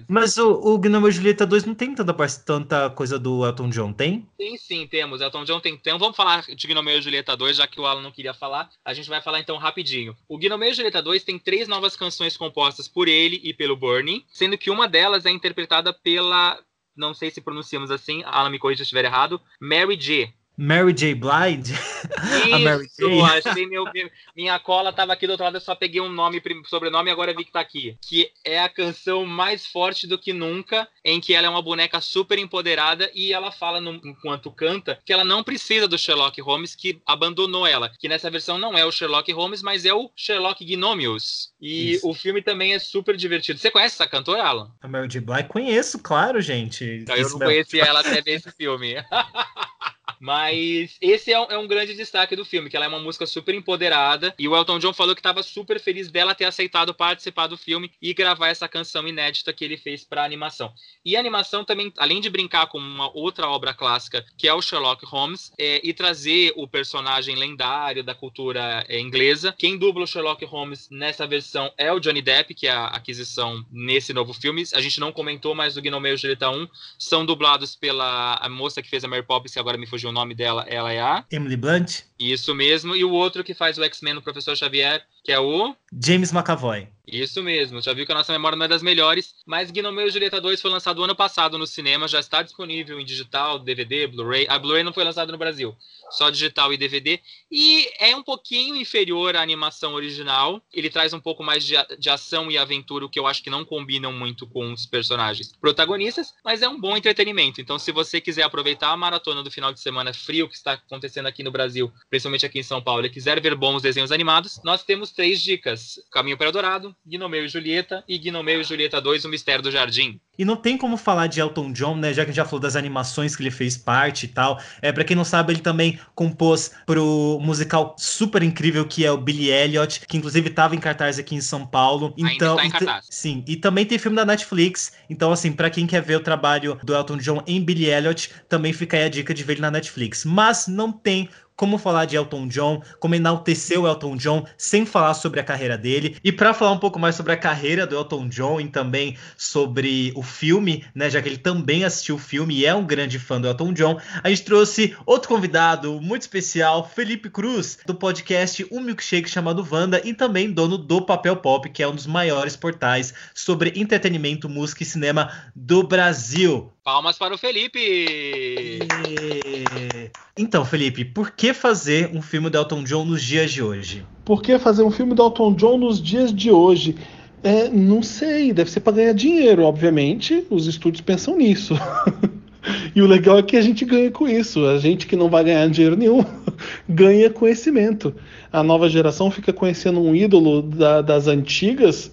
Mas o, o Gnomeu e Julieta 2 não tem tanta, tanta coisa do Elton John, tem? Tem sim, temos. Elton John tem. Então vamos falar de Gnomeu e Julieta 2, já que o Alan não queria falar. A gente vai falar então rapidinho. O Gnomeu e Julieta 2 tem três novas canções compostas por ele e pelo Bernie sendo que uma delas é interpretada pela, não sei se pronunciamos assim, Alan me corrija se estiver errado, Mary J. Mary J. Blind? Isso, a Mary J. achei meu, minha cola tava aqui do outro lado, eu só peguei um nome, sobrenome e agora vi que tá aqui. Que é a canção mais forte do que nunca, em que ela é uma boneca super empoderada e ela fala, no, enquanto canta, que ela não precisa do Sherlock Holmes, que abandonou ela. Que nessa versão não é o Sherlock Holmes, mas é o Sherlock Gnomius. E Isso. o filme também é super divertido. Você conhece essa cantora, Alan? A Mary J. Blind? Conheço, claro, gente. Então, eu não conhecia ela até ver esse filme. Mas esse é um, é um, grande destaque do filme, que ela é uma música super empoderada. E o Elton John falou que estava super feliz dela ter aceitado participar do filme e gravar essa canção inédita que ele fez para animação. E a animação também, além de brincar com uma outra obra clássica, que é o Sherlock Holmes, é, e trazer o personagem lendário da cultura é, inglesa, quem dubla o Sherlock Holmes nessa versão é o Johnny Depp, que é a aquisição nesse novo filme. A gente não comentou, mas o Gnomeu e Julieta 1 são dublados pela a moça que fez a Mary Poppins, que agora me fugiu nome dela, ela é a Emily Blunt. Isso mesmo. E o outro que faz o X-Men, o Professor Xavier, que é o James McAvoy. Isso mesmo, já viu que a nossa memória não é das melhores, mas Gnomeu e Julieta 2 foi lançado ano passado no cinema, já está disponível em digital, DVD, Blu-ray. A Blu-ray não foi lançado no Brasil, só digital e DVD. E é um pouquinho inferior à animação original. Ele traz um pouco mais de, de ação e aventura, o que eu acho que não combinam muito com os personagens protagonistas, mas é um bom entretenimento. Então, se você quiser aproveitar a maratona do final de semana frio que está acontecendo aqui no Brasil, principalmente aqui em São Paulo, e quiser ver bons desenhos animados, nós temos três dicas: Caminho para Dourado, Gnomeu e Julieta e Gnomeu e Julieta 2, O Mistério do Jardim. E não tem como falar de Elton John, né? Já que a gente já falou das animações que ele fez parte e tal. É, para quem não sabe, ele também compôs pro musical super incrível que é o Billy Elliot, que inclusive estava em cartaz aqui em São Paulo. Então, Ainda está em cartaz. Sim, e também tem filme da Netflix. Então, assim, para quem quer ver o trabalho do Elton John em Billy Elliot, também fica aí a dica de ver ele na Netflix. Mas não tem como falar de Elton John, como enaltecer o Elton John sem falar sobre a carreira dele. E para falar um pouco mais sobre a carreira do Elton John e também sobre o filme, né, já que ele também assistiu o filme e é um grande fã do Elton John, a gente trouxe outro convidado muito especial, Felipe Cruz, do podcast Um Milkshake chamado Wanda e também dono do Papel Pop, que é um dos maiores portais sobre entretenimento, música e cinema do Brasil. Palmas para o Felipe! Então, Felipe, por que fazer um filme do Elton John nos dias de hoje? Por que fazer um filme do Elton John nos dias de hoje? É, não sei, deve ser para ganhar dinheiro, obviamente. Os estúdios pensam nisso. e o legal é que a gente ganha com isso. A gente que não vai ganhar dinheiro nenhum ganha conhecimento. A nova geração fica conhecendo um ídolo da, das antigas,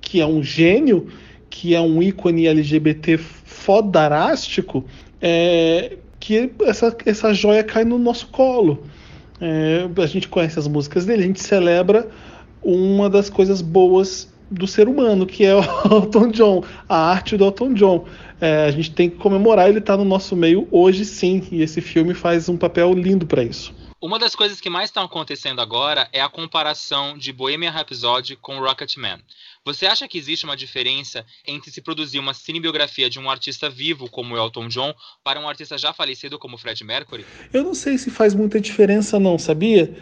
que é um gênio, que é um ícone LGBT fodarástico, é, que essa, essa joia cai no nosso colo. É, a gente conhece as músicas dele, a gente celebra uma das coisas boas do ser humano, que é o Elton John, a arte do Elton John. É, a gente tem que comemorar ele estar tá no nosso meio hoje sim, e esse filme faz um papel lindo para isso. Uma das coisas que mais estão acontecendo agora é a comparação de Bohemian Rhapsody com Rocketman. Você acha que existe uma diferença entre se produzir uma cinebiografia de um artista vivo como Elton John para um artista já falecido como Fred Mercury? Eu não sei se faz muita diferença não, sabia?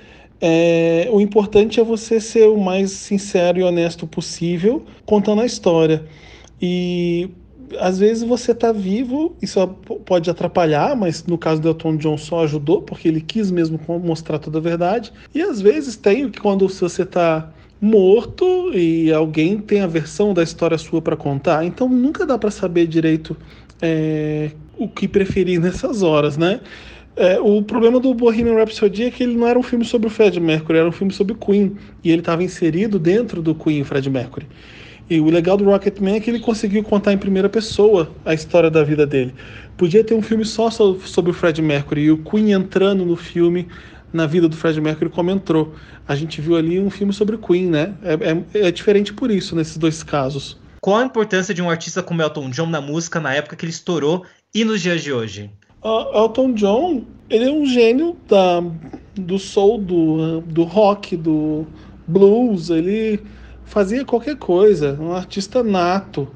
É, o importante é você ser o mais sincero e honesto possível contando a história. E às vezes você está vivo, isso pode atrapalhar, mas no caso do Elton John só ajudou, porque ele quis mesmo mostrar toda a verdade. E às vezes tem quando você está morto e alguém tem a versão da história sua para contar. Então nunca dá para saber direito é, o que preferir nessas horas, né? É, o problema do Bohemian Rhapsody é que ele não era um filme sobre o Fred Mercury, era um filme sobre Queen. E ele estava inserido dentro do Queen, Fred Mercury. E o legal do Rocketman é que ele conseguiu contar em primeira pessoa a história da vida dele. Podia ter um filme só sobre o Fred Mercury e o Queen entrando no filme na vida do Fred Mercury como entrou. A gente viu ali um filme sobre Queen, né? É, é, é diferente por isso nesses dois casos. Qual a importância de um artista como Elton John na música na época que ele estourou e nos dias de hoje? Uh, Elton John, ele é um gênio da, do soul, do, do rock, do blues. Ele fazia qualquer coisa, um artista nato.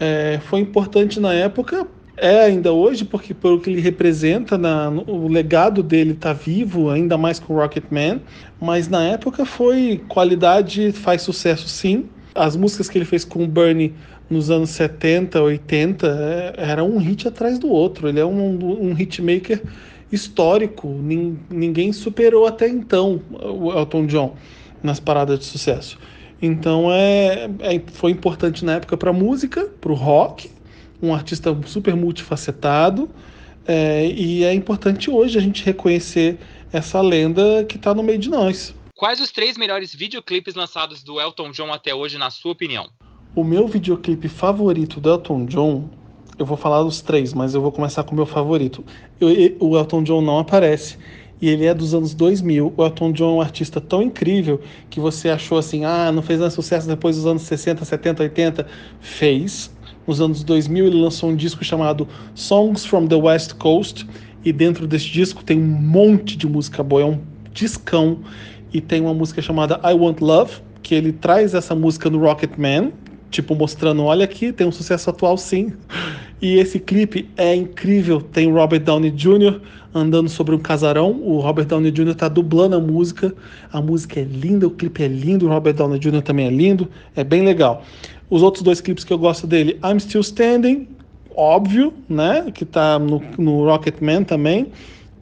É, foi importante na época, é ainda hoje, porque pelo que ele representa, na, o legado dele está vivo, ainda mais com Rocketman, mas na época foi qualidade, faz sucesso sim. As músicas que ele fez com o Bernie nos anos 70, 80, é, era um hit atrás do outro. Ele é um, um hitmaker histórico, ninguém superou até então o Elton John nas paradas de sucesso. Então é, é foi importante na época para música, para o rock, um artista super multifacetado. É, e é importante hoje a gente reconhecer essa lenda que está no meio de nós. Quais os três melhores videoclipes lançados do Elton John até hoje, na sua opinião? O meu videoclipe favorito do Elton John, eu vou falar dos três, mas eu vou começar com o meu favorito. Eu, o Elton John não aparece, e ele é dos anos 2000. O Elton John é um artista tão incrível que você achou assim, ah, não fez sucesso depois dos anos 60, 70, 80. Fez. Nos anos 2000 ele lançou um disco chamado Songs from the West Coast e dentro desse disco tem um monte de música boa, é um discão e tem uma música chamada I Want Love, que ele traz essa música no Rocket Man, tipo mostrando, olha aqui, tem um sucesso atual sim. E esse clipe é incrível, tem Robert Downey Jr., andando sobre um casarão. O Robert Downey Jr. está dublando a música. A música é linda, o clipe é lindo, o Robert Downey Jr. também é lindo, é bem legal. Os outros dois clipes que eu gosto dele, I'm Still Standing, óbvio, né? Que tá no, no Rocketman também.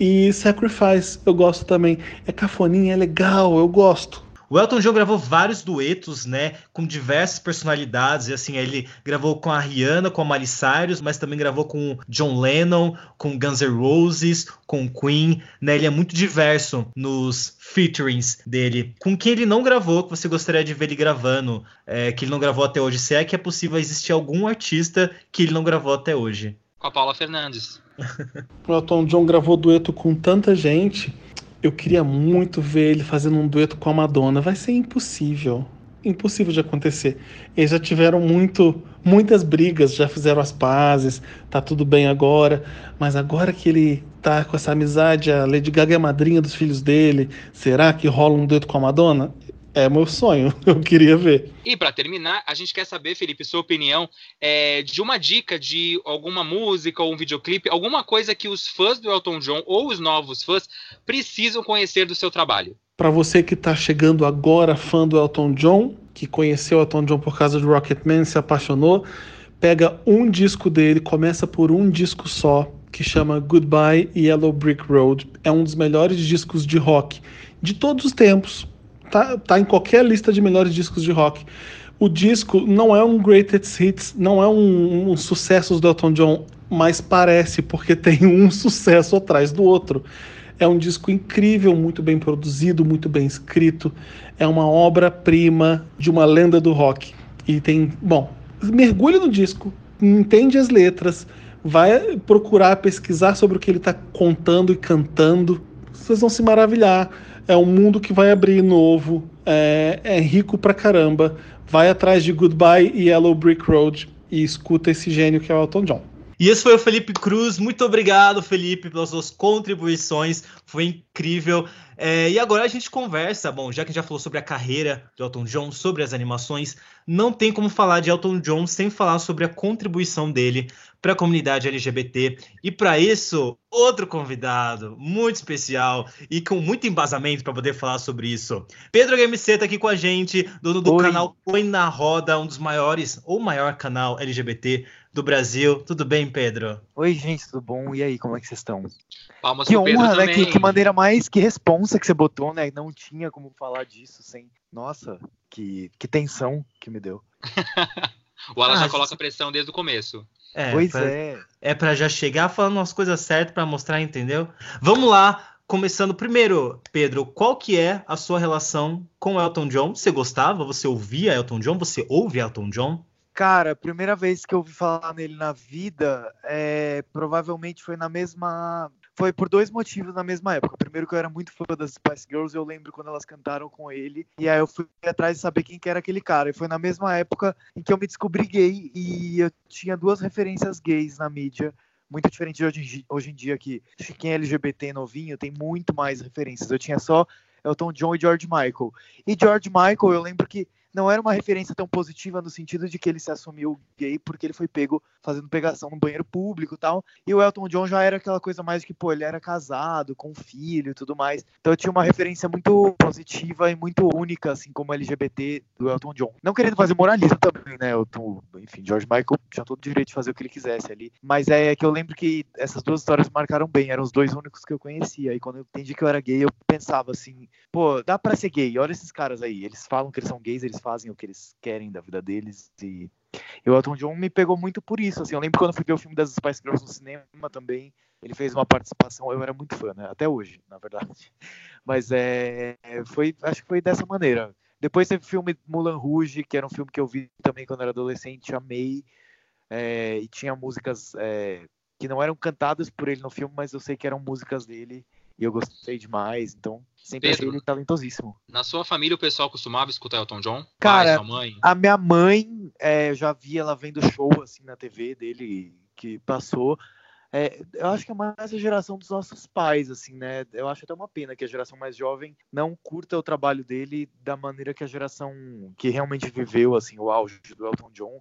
E Sacrifice, eu gosto também. É cafoninha, é legal, eu gosto. O Elton John gravou vários duetos, né, com diversas personalidades, e assim, ele gravou com a Rihanna, com a Miley Cyrus, mas também gravou com John Lennon, com Guns N' Roses, com Queen, né, ele é muito diverso nos featurings dele. Com quem ele não gravou, que você gostaria de ver ele gravando, é, que ele não gravou até hoje, se é que é possível existir algum artista que ele não gravou até hoje? Com a Paula Fernandes. o Elton John gravou dueto com tanta gente eu queria muito ver ele fazendo um dueto com a Madonna. Vai ser impossível. Impossível de acontecer. Eles já tiveram muito, muitas brigas, já fizeram as pazes, tá tudo bem agora. Mas agora que ele tá com essa amizade, a Lady Gaga é a madrinha dos filhos dele, será que rola um dueto com a Madonna? É meu sonho, eu queria ver. E para terminar, a gente quer saber, Felipe, sua opinião é, de uma dica de alguma música ou um videoclipe, alguma coisa que os fãs do Elton John ou os novos fãs precisam conhecer do seu trabalho. Para você que está chegando agora, fã do Elton John, que conheceu o Elton John por causa do Rocketman, se apaixonou, pega um disco dele, começa por um disco só, que chama Goodbye Yellow Brick Road. É um dos melhores discos de rock de todos os tempos tá, tá em qualquer lista de melhores discos de rock. O disco não é um greatest hits, não é um, um sucesso do Elton John, mas parece porque tem um sucesso atrás do outro. É um disco incrível, muito bem produzido, muito bem escrito. É uma obra-prima de uma lenda do rock. E tem, bom, mergulha no disco, entende as letras, vai procurar pesquisar sobre o que ele está contando e cantando. Vocês vão se maravilhar é um mundo que vai abrir novo, é, é rico pra caramba. Vai atrás de Goodbye e Yellow Brick Road e escuta esse gênio que é o Elton John. E esse foi o Felipe Cruz. Muito obrigado, Felipe, pelas suas contribuições. Foi incrível. É, e agora a gente conversa. Bom, já que já falou sobre a carreira de Elton John, sobre as animações, não tem como falar de Elton John sem falar sobre a contribuição dele para a comunidade LGBT. E para isso, outro convidado muito especial e com muito embasamento para poder falar sobre isso. Pedro HMC está aqui com a gente, dono do Oi. canal Põe na Roda, um dos maiores ou maior canal LGBT do Brasil. Tudo bem, Pedro? Oi, gente, tudo bom? E aí, como é que vocês estão? Palmas que honra, né? Que, que, maneira mais que responsa que você botou, né? Não tinha como falar disso sem. Nossa, que, que tensão que me deu. O Alan ah, já coloca pressão desde o começo. É, pois pra, é. É para já chegar falando as coisas certas para mostrar, entendeu? Vamos lá. Começando primeiro, Pedro, qual que é a sua relação com Elton John? Você gostava? Você ouvia Elton John? Você ouve Elton John? Cara, a primeira vez que eu ouvi falar nele na vida, é, provavelmente foi na mesma. Foi por dois motivos na mesma época. Primeiro que eu era muito fã das Spice Girls, eu lembro quando elas cantaram com ele. E aí eu fui atrás de saber quem que era aquele cara. E foi na mesma época em que eu me descobri gay e eu tinha duas referências gays na mídia muito diferente de hoje, hoje em dia que quem é LGBT novinho tem muito mais referências. Eu tinha só Elton John e George Michael. E George Michael, eu lembro que não era uma referência tão positiva no sentido de que ele se assumiu gay porque ele foi pego fazendo pegação no banheiro público e tal. E o Elton John já era aquela coisa mais que, pô, ele era casado, com um filho e tudo mais. Então tinha uma referência muito positiva e muito única, assim, como LGBT do Elton John. Não querendo fazer moralismo também, né? Elton, enfim, George Michael tinha todo o direito de fazer o que ele quisesse ali. Mas é que eu lembro que essas duas histórias marcaram bem, eram os dois únicos que eu conhecia. E quando eu entendi que eu era gay, eu pensava assim, pô, dá pra ser gay, olha esses caras aí. Eles falam que eles são gays, eles fazem o que eles querem da vida deles e e o Elton John me pegou muito por isso, assim, eu lembro quando fui ver o filme das Spice Girls no cinema também, ele fez uma participação, eu era muito fã, né, até hoje, na verdade, mas é, foi, acho que foi dessa maneira. Depois teve o filme Mulan Rouge, que era um filme que eu vi também quando era adolescente, amei, é, e tinha músicas é, que não eram cantadas por ele no filme, mas eu sei que eram músicas dele, e eu gostei demais, então sempre Pedro, achei ele talentosíssimo. Na sua família o pessoal costumava escutar Elton John? Cara, Pai, mãe? a minha mãe, é, eu já vi ela vendo show assim na TV dele que passou. É, eu acho que é mais a geração dos nossos pais, assim, né? Eu acho até uma pena que a geração mais jovem não curta o trabalho dele da maneira que a geração que realmente viveu, assim, o auge do Elton John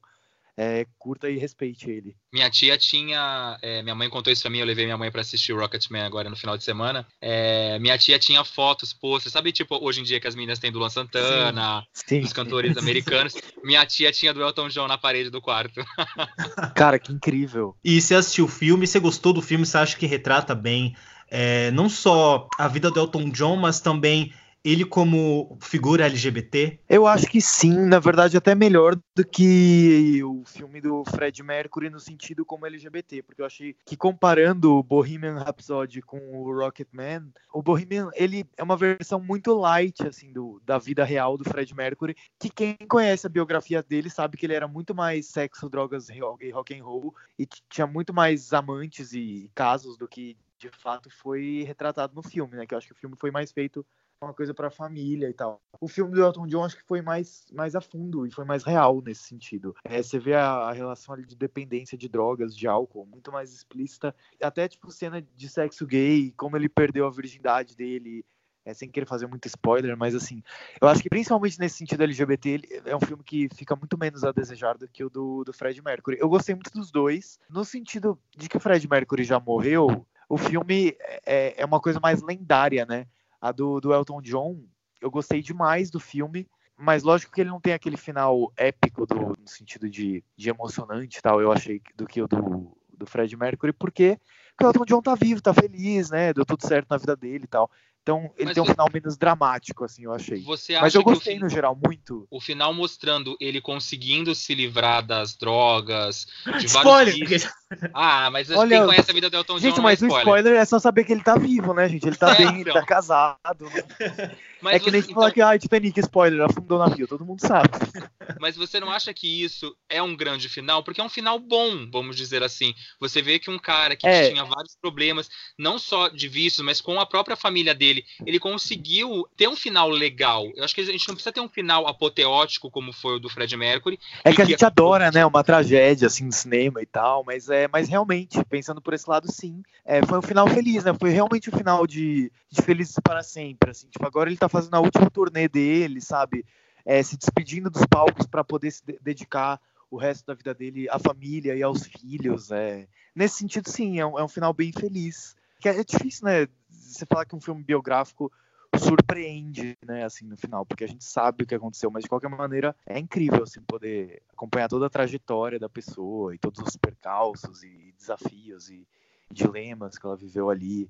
é, curta e respeite ele. Minha tia tinha. É, minha mãe contou isso pra mim, eu levei minha mãe para assistir o Rocketman agora no final de semana. É, minha tia tinha fotos, posters, sabe, tipo, hoje em dia que as meninas têm do Luan Santana, sim, sim, cantores americanos. Minha tia tinha do Elton John na parede do quarto. Cara, que incrível. E você assistiu o filme, você gostou do filme, você acha que retrata bem é, não só a vida do Elton John, mas também ele como figura LGBT? Eu acho que sim, na verdade até melhor do que o filme do Fred Mercury no sentido como LGBT, porque eu achei que comparando o Bohemian Rhapsody com o Rocketman, o Bohemian ele é uma versão muito light assim do, da vida real do Fred Mercury, que quem conhece a biografia dele sabe que ele era muito mais sexo, drogas e rock and roll e tinha muito mais amantes e casos do que de fato foi retratado no filme, né? Que eu acho que o filme foi mais feito uma coisa para a família e tal. O filme do Elton John acho que foi mais, mais a fundo e foi mais real nesse sentido. É, você vê a, a relação de dependência de drogas, de álcool, muito mais explícita. Até, tipo, cena de sexo gay, como ele perdeu a virgindade dele, é, sem querer fazer muito spoiler, mas assim, eu acho que principalmente nesse sentido LGBT, ele é um filme que fica muito menos a desejar do que o do, do Fred Mercury. Eu gostei muito dos dois, no sentido de que o Fred Mercury já morreu, o filme é, é uma coisa mais lendária, né? A do, do Elton John, eu gostei demais do filme, mas lógico que ele não tem aquele final épico do, no sentido de, de emocionante tal, eu achei, do que o do, do Fred Mercury, porque o Elton John tá vivo, tá feliz, né? Deu tudo certo na vida dele e tal. Então ele Mas tem um final menos dramático, assim, eu achei. Mas eu gostei no geral muito. O final mostrando ele conseguindo se livrar das drogas, de vários spoiler! Ah, mas Olha, quem conhece a vida do Elton John Gente, mas é o spoiler é só saber que ele tá vivo, né, gente? Ele tá é, bem, ele tá casado. Né? Mas é que nem você, falar então... que, ah, Titanic, spoiler, afundou o navio, todo mundo sabe. Mas você não acha que isso é um grande final? Porque é um final bom, vamos dizer assim. Você vê que um cara que é. tinha vários problemas, não só de vícios, mas com a própria família dele, ele conseguiu ter um final legal. Eu acho que a gente não precisa ter um final apoteótico como foi o do Fred Mercury. É que a gente adora, né, uma tragédia, assim, no cinema e tal, mas, é, mas realmente, pensando por esse lado, sim, é, foi um final feliz, né? Foi realmente um final de, de felizes para sempre, assim. Tipo, agora ele tá fazendo a última turnê dele, sabe? É, se despedindo dos palcos para poder se dedicar o resto da vida dele à família e aos filhos. É. Nesse sentido, sim, é um, é um final bem feliz. Que é, é difícil, né? Você falar que um filme biográfico surpreende, né, assim, no final, porque a gente sabe o que aconteceu, mas de qualquer maneira é incrível, assim, poder acompanhar toda a trajetória da pessoa e todos os percalços e desafios e dilemas que ela viveu ali.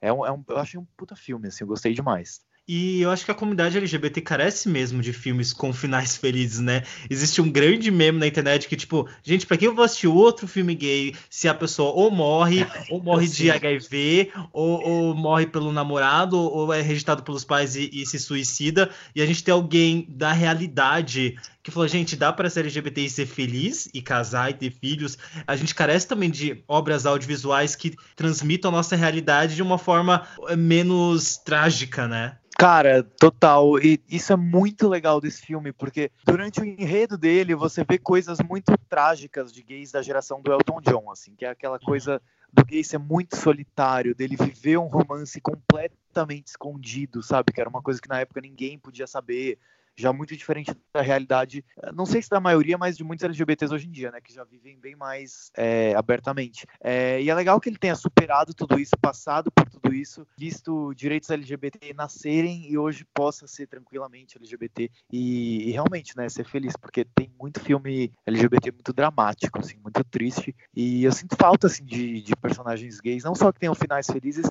É um, é um, eu achei um puta filme, assim, eu gostei demais. E eu acho que a comunidade LGBT carece mesmo de filmes com finais felizes, né? Existe um grande meme na internet que, tipo, gente, pra que eu vou assistir outro filme gay se a pessoa ou morre, ou morre de HIV, ou, ou, morre pelo namorado, ou é rejeitado pelos pais e, e, se suicida, e a gente tem alguém da realidade que falou, gente, dá para ser LGBT e ser feliz, e casar e ter filhos. A gente carece também de obras audiovisuais que transmitam a nossa realidade de uma forma eh, menos trágica, né? Cara, total. E isso é muito legal desse filme, porque durante o enredo dele você vê coisas muito trágicas de gays da geração do Elton John, assim, que é aquela uhum. coisa do gay ser muito solitário, dele viver um romance completamente escondido, sabe? Que era uma coisa que na época ninguém podia saber já muito diferente da realidade, eh, não sei se da maioria, mas de muitos LGBTs hoje em dia, né, que já vivem bem mais é, abertamente. É, e é legal que ele tenha superado tudo isso, passado por tudo isso, visto direitos LGBT nascerem e hoje possa ser tranquilamente LGBT e, e realmente, né, ser feliz, porque tem muito filme LGBT muito dramático, assim, muito triste, e eu sinto falta, assim, de, de personagens gays, não só que tenham finais felizes,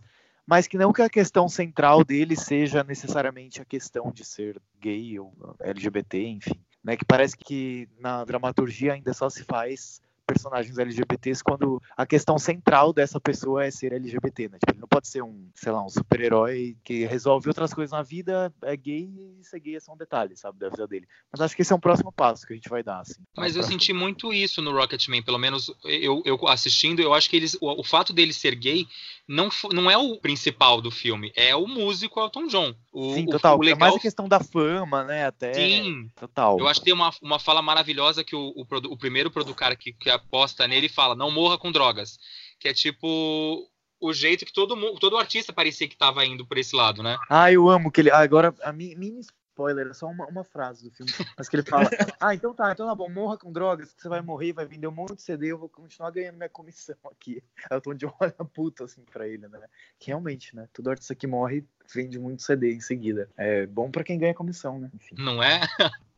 mas que não que a questão central dele seja necessariamente a questão de ser gay ou LGBT, enfim. Né, que parece que na dramaturgia ainda só se faz personagens LGBTs quando a questão central dessa pessoa é ser LGBT, né? Tipo, ele não pode ser um, sei lá, um super-herói que resolve outras coisas na vida, é gay e ser gay é só um detalhe, sabe, da vida dele. Mas acho que esse é um próximo passo que a gente vai dar, assim. Mas eu senti muito isso no Rocketman, pelo menos eu, eu assistindo, eu acho que eles, o, o fato dele ser gay não, não é o principal do filme, é o músico Elton John. O, Sim, total. O, o legal... É mais a questão da fama, né, até. Sim. Total. Eu acho que tem uma, uma fala maravilhosa que o, o, o primeiro produtor que, que aposta nele fala: não morra com drogas. Que é tipo o jeito que todo mundo, todo artista parecia que estava indo por esse lado, né? Ah, eu amo que ele. Agora, a mini spoiler, é só uma, uma frase do filme. Mas que ele fala: Ah, então tá, então tá bom, morra com drogas, que você vai morrer, vai vender um monte de CD, eu vou continuar ganhando minha comissão aqui. É o tom de olha puta assim pra ele, né? Que realmente, né? Todo artista que morre vende muito CD em seguida. É bom para quem ganha comissão, né? Enfim. Não é?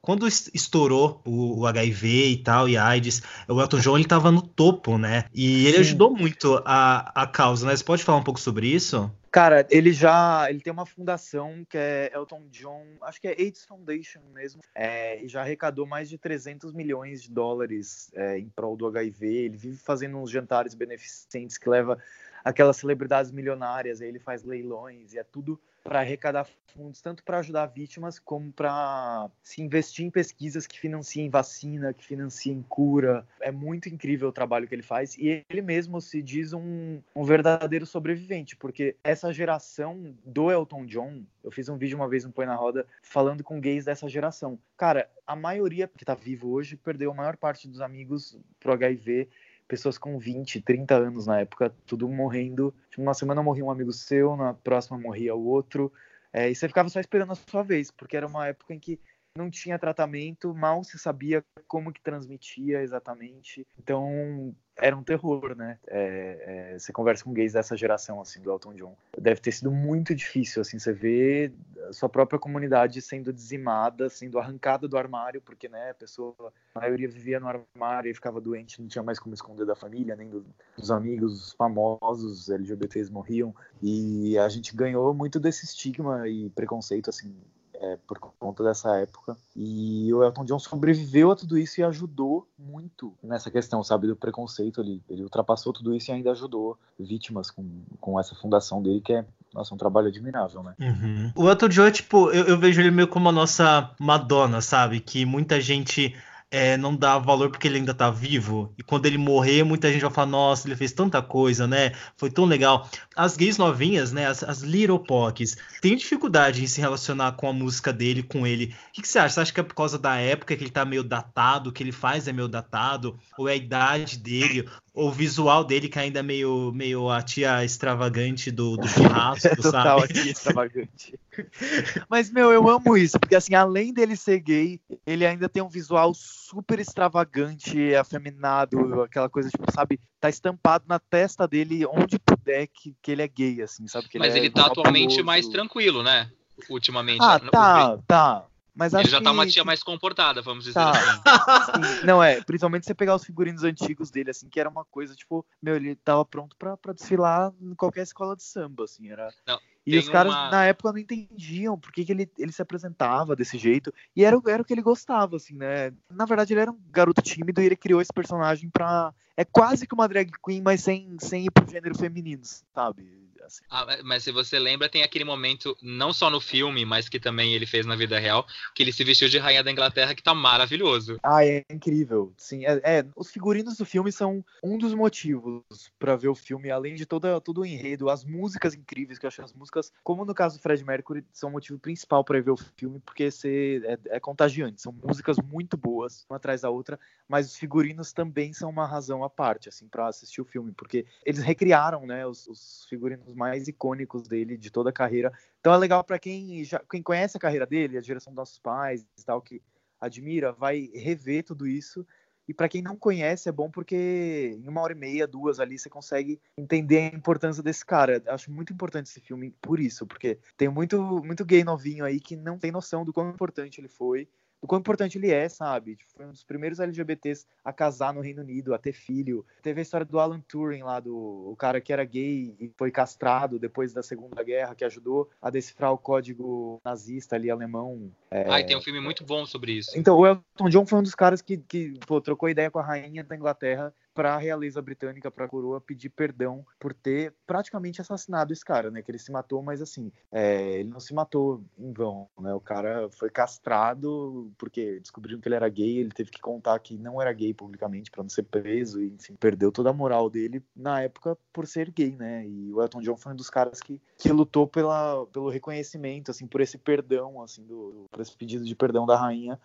Quando estourou o, HIV e tal, e AIDS, o Elton John ele tava no topo, né? E ele Sim. ajudou muito a, a causa, né? Você pode falar um pouco sobre isso? Cara, ele já ele tem uma fundação que é Elton John, acho que é AIDS Foundation mesmo, é, e já arrecadou mais de 300 milhões de dólares é, em prol do HIV. Ele vive fazendo uns jantares beneficentes que leva aquelas celebridades milionárias, aí ele faz leilões e é tudo para arrecadar fundos, tanto para ajudar vítimas, como para se investir em pesquisas que financiem vacina, que financiem cura. É muito incrível o trabalho que ele faz e ele mesmo se diz um, um verdadeiro sobrevivente, porque essa geração do Elton John, eu fiz um vídeo uma vez no Põe na Roda falando com gays dessa geração. Cara, a maioria que está vivo hoje perdeu a maior parte dos amigos pro HIV pessoas com 20, 30 anos na época, tudo morrendo. Tipo, uma semana morria um amigo seu, na próxima morria o outro. É, e você ficava só esperando a sua vez, porque era uma época em que não tinha tratamento, mal se sabia como que transmitia exatamente. Então, era um terror, né? É, é, você conversa com gays dessa geração, assim, do Elton John. Deve ter sido muito difícil, assim, você vê a sua própria comunidade sendo dizimada, sendo arrancada do armário, porque, né, a pessoa, a maioria vivia no armário e ficava doente, não tinha mais como esconder da família, nem do, dos amigos os famosos LGBTs morriam. E a gente ganhou muito desse estigma e preconceito, assim, é, por conta dessa época. E o Elton John sobreviveu a tudo isso e ajudou muito nessa questão, sabe, do preconceito. Ele, ele ultrapassou tudo isso e ainda ajudou vítimas com, com essa fundação dele, que é nossa, um trabalho admirável, né? Uhum. O Elton John, tipo, eu, eu vejo ele meio como a nossa Madonna, sabe? Que muita gente é, não dá valor porque ele ainda tá vivo. E quando ele morrer, muita gente vai falar: nossa, ele fez tanta coisa, né? Foi tão legal. As gays novinhas, né? As, as Little Pocs, têm dificuldade em se relacionar com a música dele, com ele. O que, que, você acha? Você acha que é por causa da época que ele tá meio datado, o que ele faz é meio datado? Ou é a idade dele? o visual dele que ainda é meio, meio a tia extravagante do, do churrasco, é total sabe? extravagante. Mas, meu, eu amo isso, porque assim, além dele ser gay, ele ainda tem um visual super extravagante, afeminado, aquela coisa, tipo, sabe, tá estampado na testa dele onde puder que, que ele é gay, assim, sabe? Que Mas ele, ele tá atualmente mais tranquilo, né? Ultimamente. Ah, tá, tá. Mas ele já tá uma tia mais comportada, vamos dizer tá. assim. Sim. Não, é, principalmente você pegar os figurinos antigos dele, assim, que era uma coisa, tipo, meu, ele tava pronto pra, pra desfilar em qualquer escola de samba, assim, era... Não. E Tem os caras uma- na época não entendiam por que, que ele, ele se apresentava desse jeito. E era, o- era o que ele gostava, assim, né? Na verdade, ele era um garoto tímido e ele criou esse personagem pra. É quase que uma drag queen, mas sem, sem ir pro gênero feminino, sabe? Assim. Ah, mas se você lembra, tem aquele momento, não só no filme, mas que também ele fez na vida real, que ele se vestiu de rainha da Inglaterra, que tá maravilhoso. Ah, é incrível. Sim, é, é, os figurinos do filme são um dos motivos pra ver o filme, além de toda, todo o enredo, as músicas incríveis, que eu acho as músicas, como no caso do Fred Mercury, são o motivo principal ir ver o filme, porque é, é contagiante. São músicas muito boas, uma atrás da outra, mas os figurinos também são uma razão à parte, assim, para assistir o filme, porque eles recriaram, né, os, os figurinos mais icônicos dele de toda a carreira. Então é legal para quem já quem conhece a carreira dele, a direção dos nossos pais e tal que admira, vai rever tudo isso. E para quem não conhece é bom porque em uma hora e meia, duas ali você consegue entender a importância desse cara. Acho muito importante esse filme por isso, porque tem muito muito gay novinho aí que não tem noção do quão importante ele foi do quão importante ele é, sabe? Tipo, foi um dos primeiros LGBTs a casar no Reino Unido, a ter filho. Teve a história do Alan Turing lá, do o cara que era gay e foi castrado depois da Segunda Guerra, que ajudou a decifrar o código nazista ali, alemão. É... Ai, tem um filme muito bom sobre isso. Então, o Elton John foi um dos caras que, que pô, trocou ideia com a rainha da Inglaterra para a realeza britânica, para a coroa, pedir perdão por ter praticamente assassinado esse cara, né? Que ele se matou, mas assim, é, ele não se matou em vão, né? O cara foi castrado porque descobriram que ele era gay, ele teve que contar que não era gay publicamente para não ser preso e, enfim, perdeu toda a moral dele na época por ser gay, né? E o Elton John foi um dos caras que, que lutou pela, pelo reconhecimento, assim, por esse perdão, assim, do, por esse pedido de perdão da rainha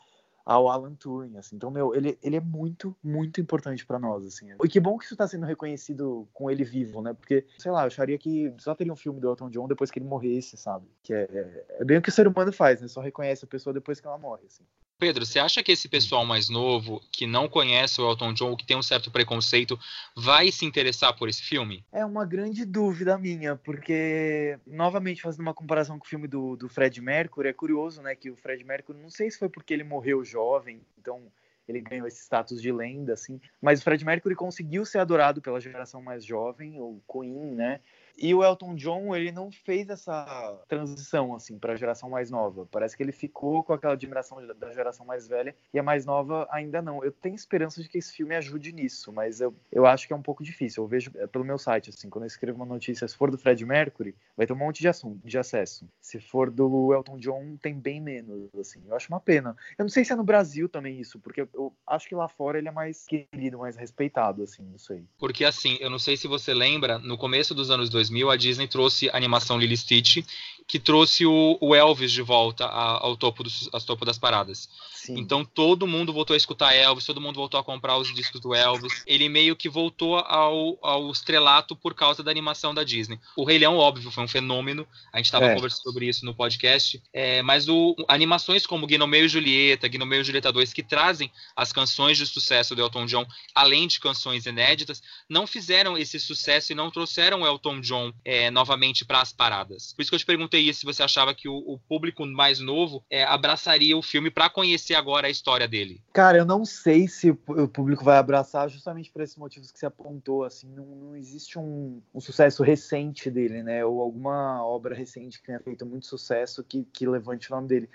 ao Alan Turing, assim. Então, meu, ele, ele é muito, muito importante para nós, assim. E que bom que isso tá sendo reconhecido com ele vivo, né? Porque, sei lá, eu acharia que só teria um filme do Elton John depois que ele morresse, sabe? Que é, é, é bem o que o ser humano faz, né? Só reconhece a pessoa depois que ela morre, assim. Pedro, você acha que esse pessoal mais novo, que não conhece o Elton John, que tem um certo preconceito, vai se interessar por esse filme? É uma grande dúvida minha, porque, novamente, fazendo uma comparação com o filme do, do Fred Mercury, é curioso, né, que o Fred Mercury, não sei se foi porque ele morreu jovem, então ele ganhou esse status de lenda, assim, mas o Fred Mercury conseguiu ser adorado pela geração mais jovem, o Queen, né, e o Elton John, ele não fez essa transição, assim, para a geração mais nova. Parece que ele ficou com aquela admiração da geração mais velha e a mais nova ainda não. Eu tenho esperança de que esse filme ajude nisso, mas eu, eu acho que é um pouco difícil. Eu vejo é, pelo meu site, assim, quando eu escrevo uma notícia, se for do Fred Mercury, vai ter um monte de assunto, de acesso. Se for do Elton John, tem bem menos, assim. Eu acho uma pena. Eu não sei se é no Brasil também isso, porque eu, eu acho que lá fora ele é mais querido, mais respeitado, assim, não sei. Porque, assim, eu não sei se você lembra, no começo dos anos 2000, a Disney trouxe a animação Lily Stitch, que trouxe o, o Elvis de volta a, ao, topo ao topo das paradas. Sim. Então todo mundo voltou a escutar Elvis, todo mundo voltou a comprar os discos do Elvis. Ele meio que voltou ao, ao estrelato por causa da animação da Disney. O Rei Leão, óbvio, foi um fenômeno. A gente estava É. conversando sobre isso no podcast. É, mas o, animações como Guinomeu e Julieta, Guinomeu e Julieta 2, que trazem as canções de sucesso do Elton John, além de canções inéditas, não fizeram esse sucesso e não trouxeram o Elton John é, novamente para as paradas. Por isso que eu te perguntei isso, se você achava que o, o público mais novo é, abraçaria o filme para conhecer agora a história dele. Cara, eu não sei se o o público vai abraçar justamente por esses motivos que você apontou, assim, não, não existe um, um sucesso recente dele, né, ou alguma obra recente que tenha feito muito sucesso que, que levante o nome dele.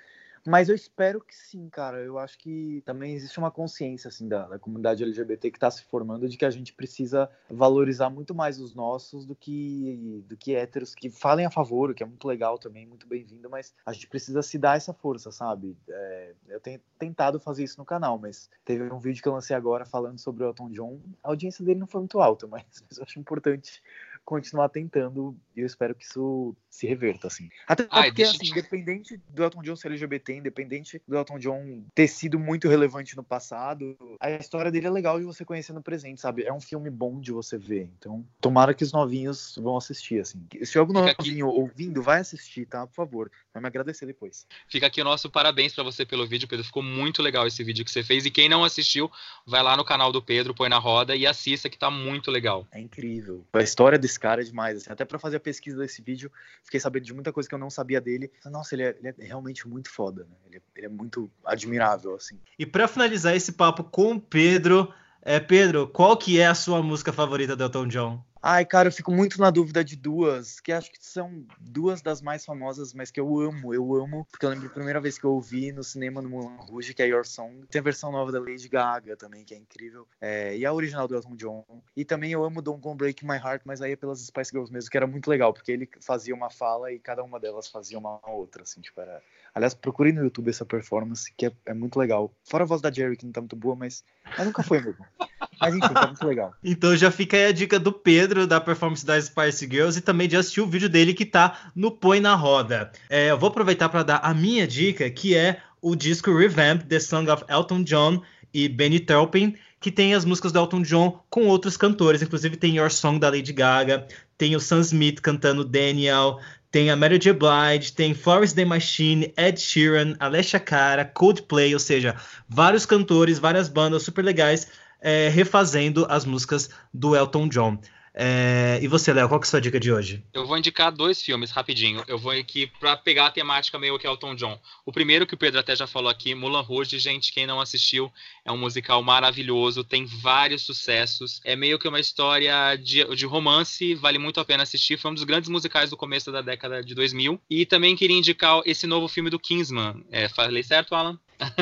Mas eu espero que sim, cara. Eu acho que também existe uma consciência assim da, da comunidade LGBT que está se formando de que a gente precisa valorizar muito mais os nossos do que do que héteros que falem a favor, o que é muito legal também, muito bem-vindo. Mas a gente precisa se dar essa força, sabe? É, eu tenho tentado fazer isso no canal, mas teve um vídeo que eu lancei agora falando sobre o Elton John. A audiência dele não foi muito alta, mas, mas eu acho importante continuar tentando e eu espero que isso se reverta, assim. Até Ai, porque, assim, te- independente do Elton John ser LGBT, independente do Elton John ter sido muito relevante no passado, a história dele é legal de você conhecer no presente, sabe? É um filme bom de você ver. Então, tomara que os novinhos vão assistir, assim. Se algum Fica aqui- novinho ouvindo, vai assistir, tá? Por favor. Vai me agradecer depois. Fica aqui o nosso parabéns para você pelo vídeo, Pedro. Ficou muito legal esse vídeo que você fez. E quem não assistiu, vai lá no canal do Pedro, põe na roda e assista, que tá muito legal. É incrível. A história desse cara é demais, assim. Até pra fazer a pesquisa desse vídeo, fiquei sabendo de muita coisa que eu não sabia dele. Nossa, ele é, ele é realmente muito foda, né? Ele é, ele é muito admirável, assim. E para finalizar esse papo com o Pedro, é, Pedro, qual que é a sua música favorita do Elton John? Ai, cara, eu fico muito na dúvida de duas, que acho que são duas das mais famosas, mas que eu amo, eu amo, porque eu lembro a primeira vez que eu ouvi no cinema no Moulin Rouge, que é Your Song. Tem a versão nova da Lady Gaga também, que é incrível, é, e a original do Elton John. E também eu amo Don't Go Break My Heart, mas aí é pelas Spice Girls mesmo, que era muito legal, porque ele fazia uma fala e cada uma delas fazia uma outra, assim, tipo, era... Aliás, procurem no YouTube essa performance, que é, é muito legal. Fora a voz da Jerry, que não tá muito boa, mas, mas nunca foi mesmo. Mas enfim, tá muito legal. Então já fica aí a dica do Pedro, da performance das Spice Girls, e também de assistir o vídeo dele que tá no Põe na Roda. É, eu vou aproveitar para dar a minha dica, que é o disco Revamp, The Song of Elton John e Benny Taupin, que tem as músicas do Elton John com outros cantores, inclusive tem Your Song da Lady Gaga, tem o Sam Smith cantando Daniel, tem a Mary J. Blige, tem Florence The Machine, Ed Sheeran, Alessia Cara, Coldplay, ou seja, vários cantores, várias bandas super legais é, refazendo as músicas do Elton John. É, e você, Léo, qual que é a sua dica de hoje? Eu vou indicar dois filmes rapidinho. Eu vou aqui para pegar a temática meio que Elton John. O primeiro que o Pedro até já falou aqui, Mulan Rouge, gente, quem não assistiu, é um musical maravilhoso, tem vários sucessos. É meio que uma história de, de romance, vale muito a pena assistir. Foi um dos grandes musicais do começo da década de 2000. E também queria indicar esse novo filme do Kingsman. É, falei certo, Alan?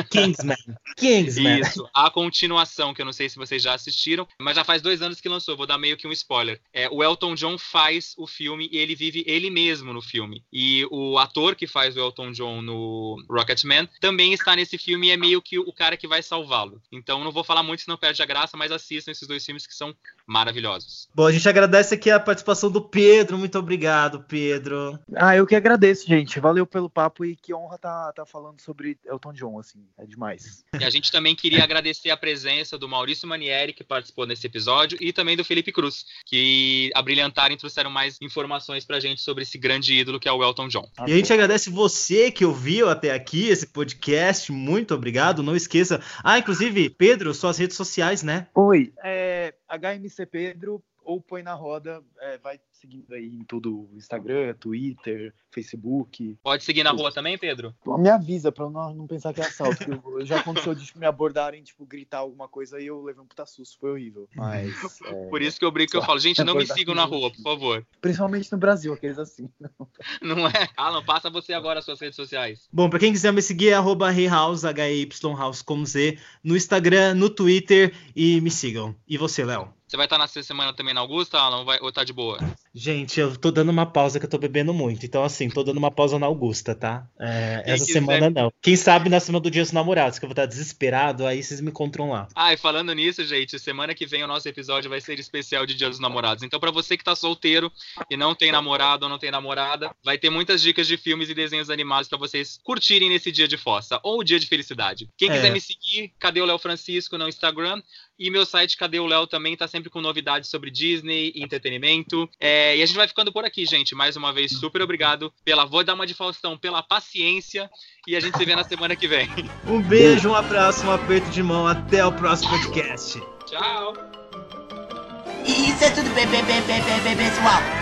Kingsman. Kingsman. Isso, a continuação, que eu não sei se vocês já assistiram, mas já faz dois anos que lançou, vou dar meio que um spoiler. É, o Elton John faz o filme e ele vive ele mesmo no filme. E o ator que faz o Elton John no Rocketman também está nesse filme e é meio que o cara que vai salvá-lo. Então não vou falar muito, senão perde a graça, mas assistam esses dois filmes que são maravilhosos. Bom, a gente agradece aqui a participação do Pedro. Muito obrigado, Pedro. Ah, eu que agradeço, gente. Valeu pelo papo e que honra tá, tá falando sobre Elton John, assim, é demais. E a gente também queria agradecer a presença do Maurício Manieri, que participou nesse episódio, e também do Felipe Cruz, que abrilhantaram e trouxeram mais informações pra gente sobre esse grande ídolo que é o Elton John. E a gente agradece você que ouviu até aqui esse podcast. Muito obrigado. Não esqueça. Ah, inclusive, Pedro, suas redes sociais, né? Oi, é HMC Pedro ou põe na roda, é, vai seguindo aí em tudo, Instagram, Twitter, Facebook. Pode seguir na rua também, Pedro? Me avisa pra eu não, não pensar que é assalto. eu, já aconteceu de tipo, me abordarem, tipo, gritar alguma coisa e eu levei um puta susto, foi horrível. Mas. É, por isso que eu brinco eu falo, gente, não me sigam na rua, por favor. Principalmente no Brasil, aqueles assim. Não, não é? Alan, passa você agora as suas redes sociais. Bom, pra quem quiser me seguir, é arroba House, H-Y House com Z, no Instagram, no Twitter e me sigam. E você, Léo? Você vai estar nessa semana também na Augusta, Alan, vai, ou tá de boa? Gente, eu tô dando uma pausa que eu tô bebendo muito. Então, assim, tô dando uma pausa na Augusta, tá? É, essa quiser... semana não. Quem sabe na semana do Dia dos Namorados, que eu vou estar desesperado, aí vocês me encontram lá. Ah, e falando nisso, gente, semana que vem o nosso episódio vai ser especial de Dia dos Namorados. Então, para você que tá solteiro e não tem namorado ou não tem namorada, vai ter muitas dicas de filmes e desenhos animados para vocês curtirem nesse dia de fossa ou dia de felicidade. Quem é. quiser me seguir, cadê o Léo Francisco no Instagram? E meu site, Cadê o Léo, também tá sempre com novidades sobre Disney e entretenimento. É, e a gente vai ficando por aqui, gente. Mais uma vez, super obrigado pela. Vou dar uma de Faustão, pela paciência. E a gente se vê na semana que vem. Um beijo, um abraço, um aperto de mão. Até o próximo podcast. Tchau. Isso é tudo bem, bem, bem, pessoal.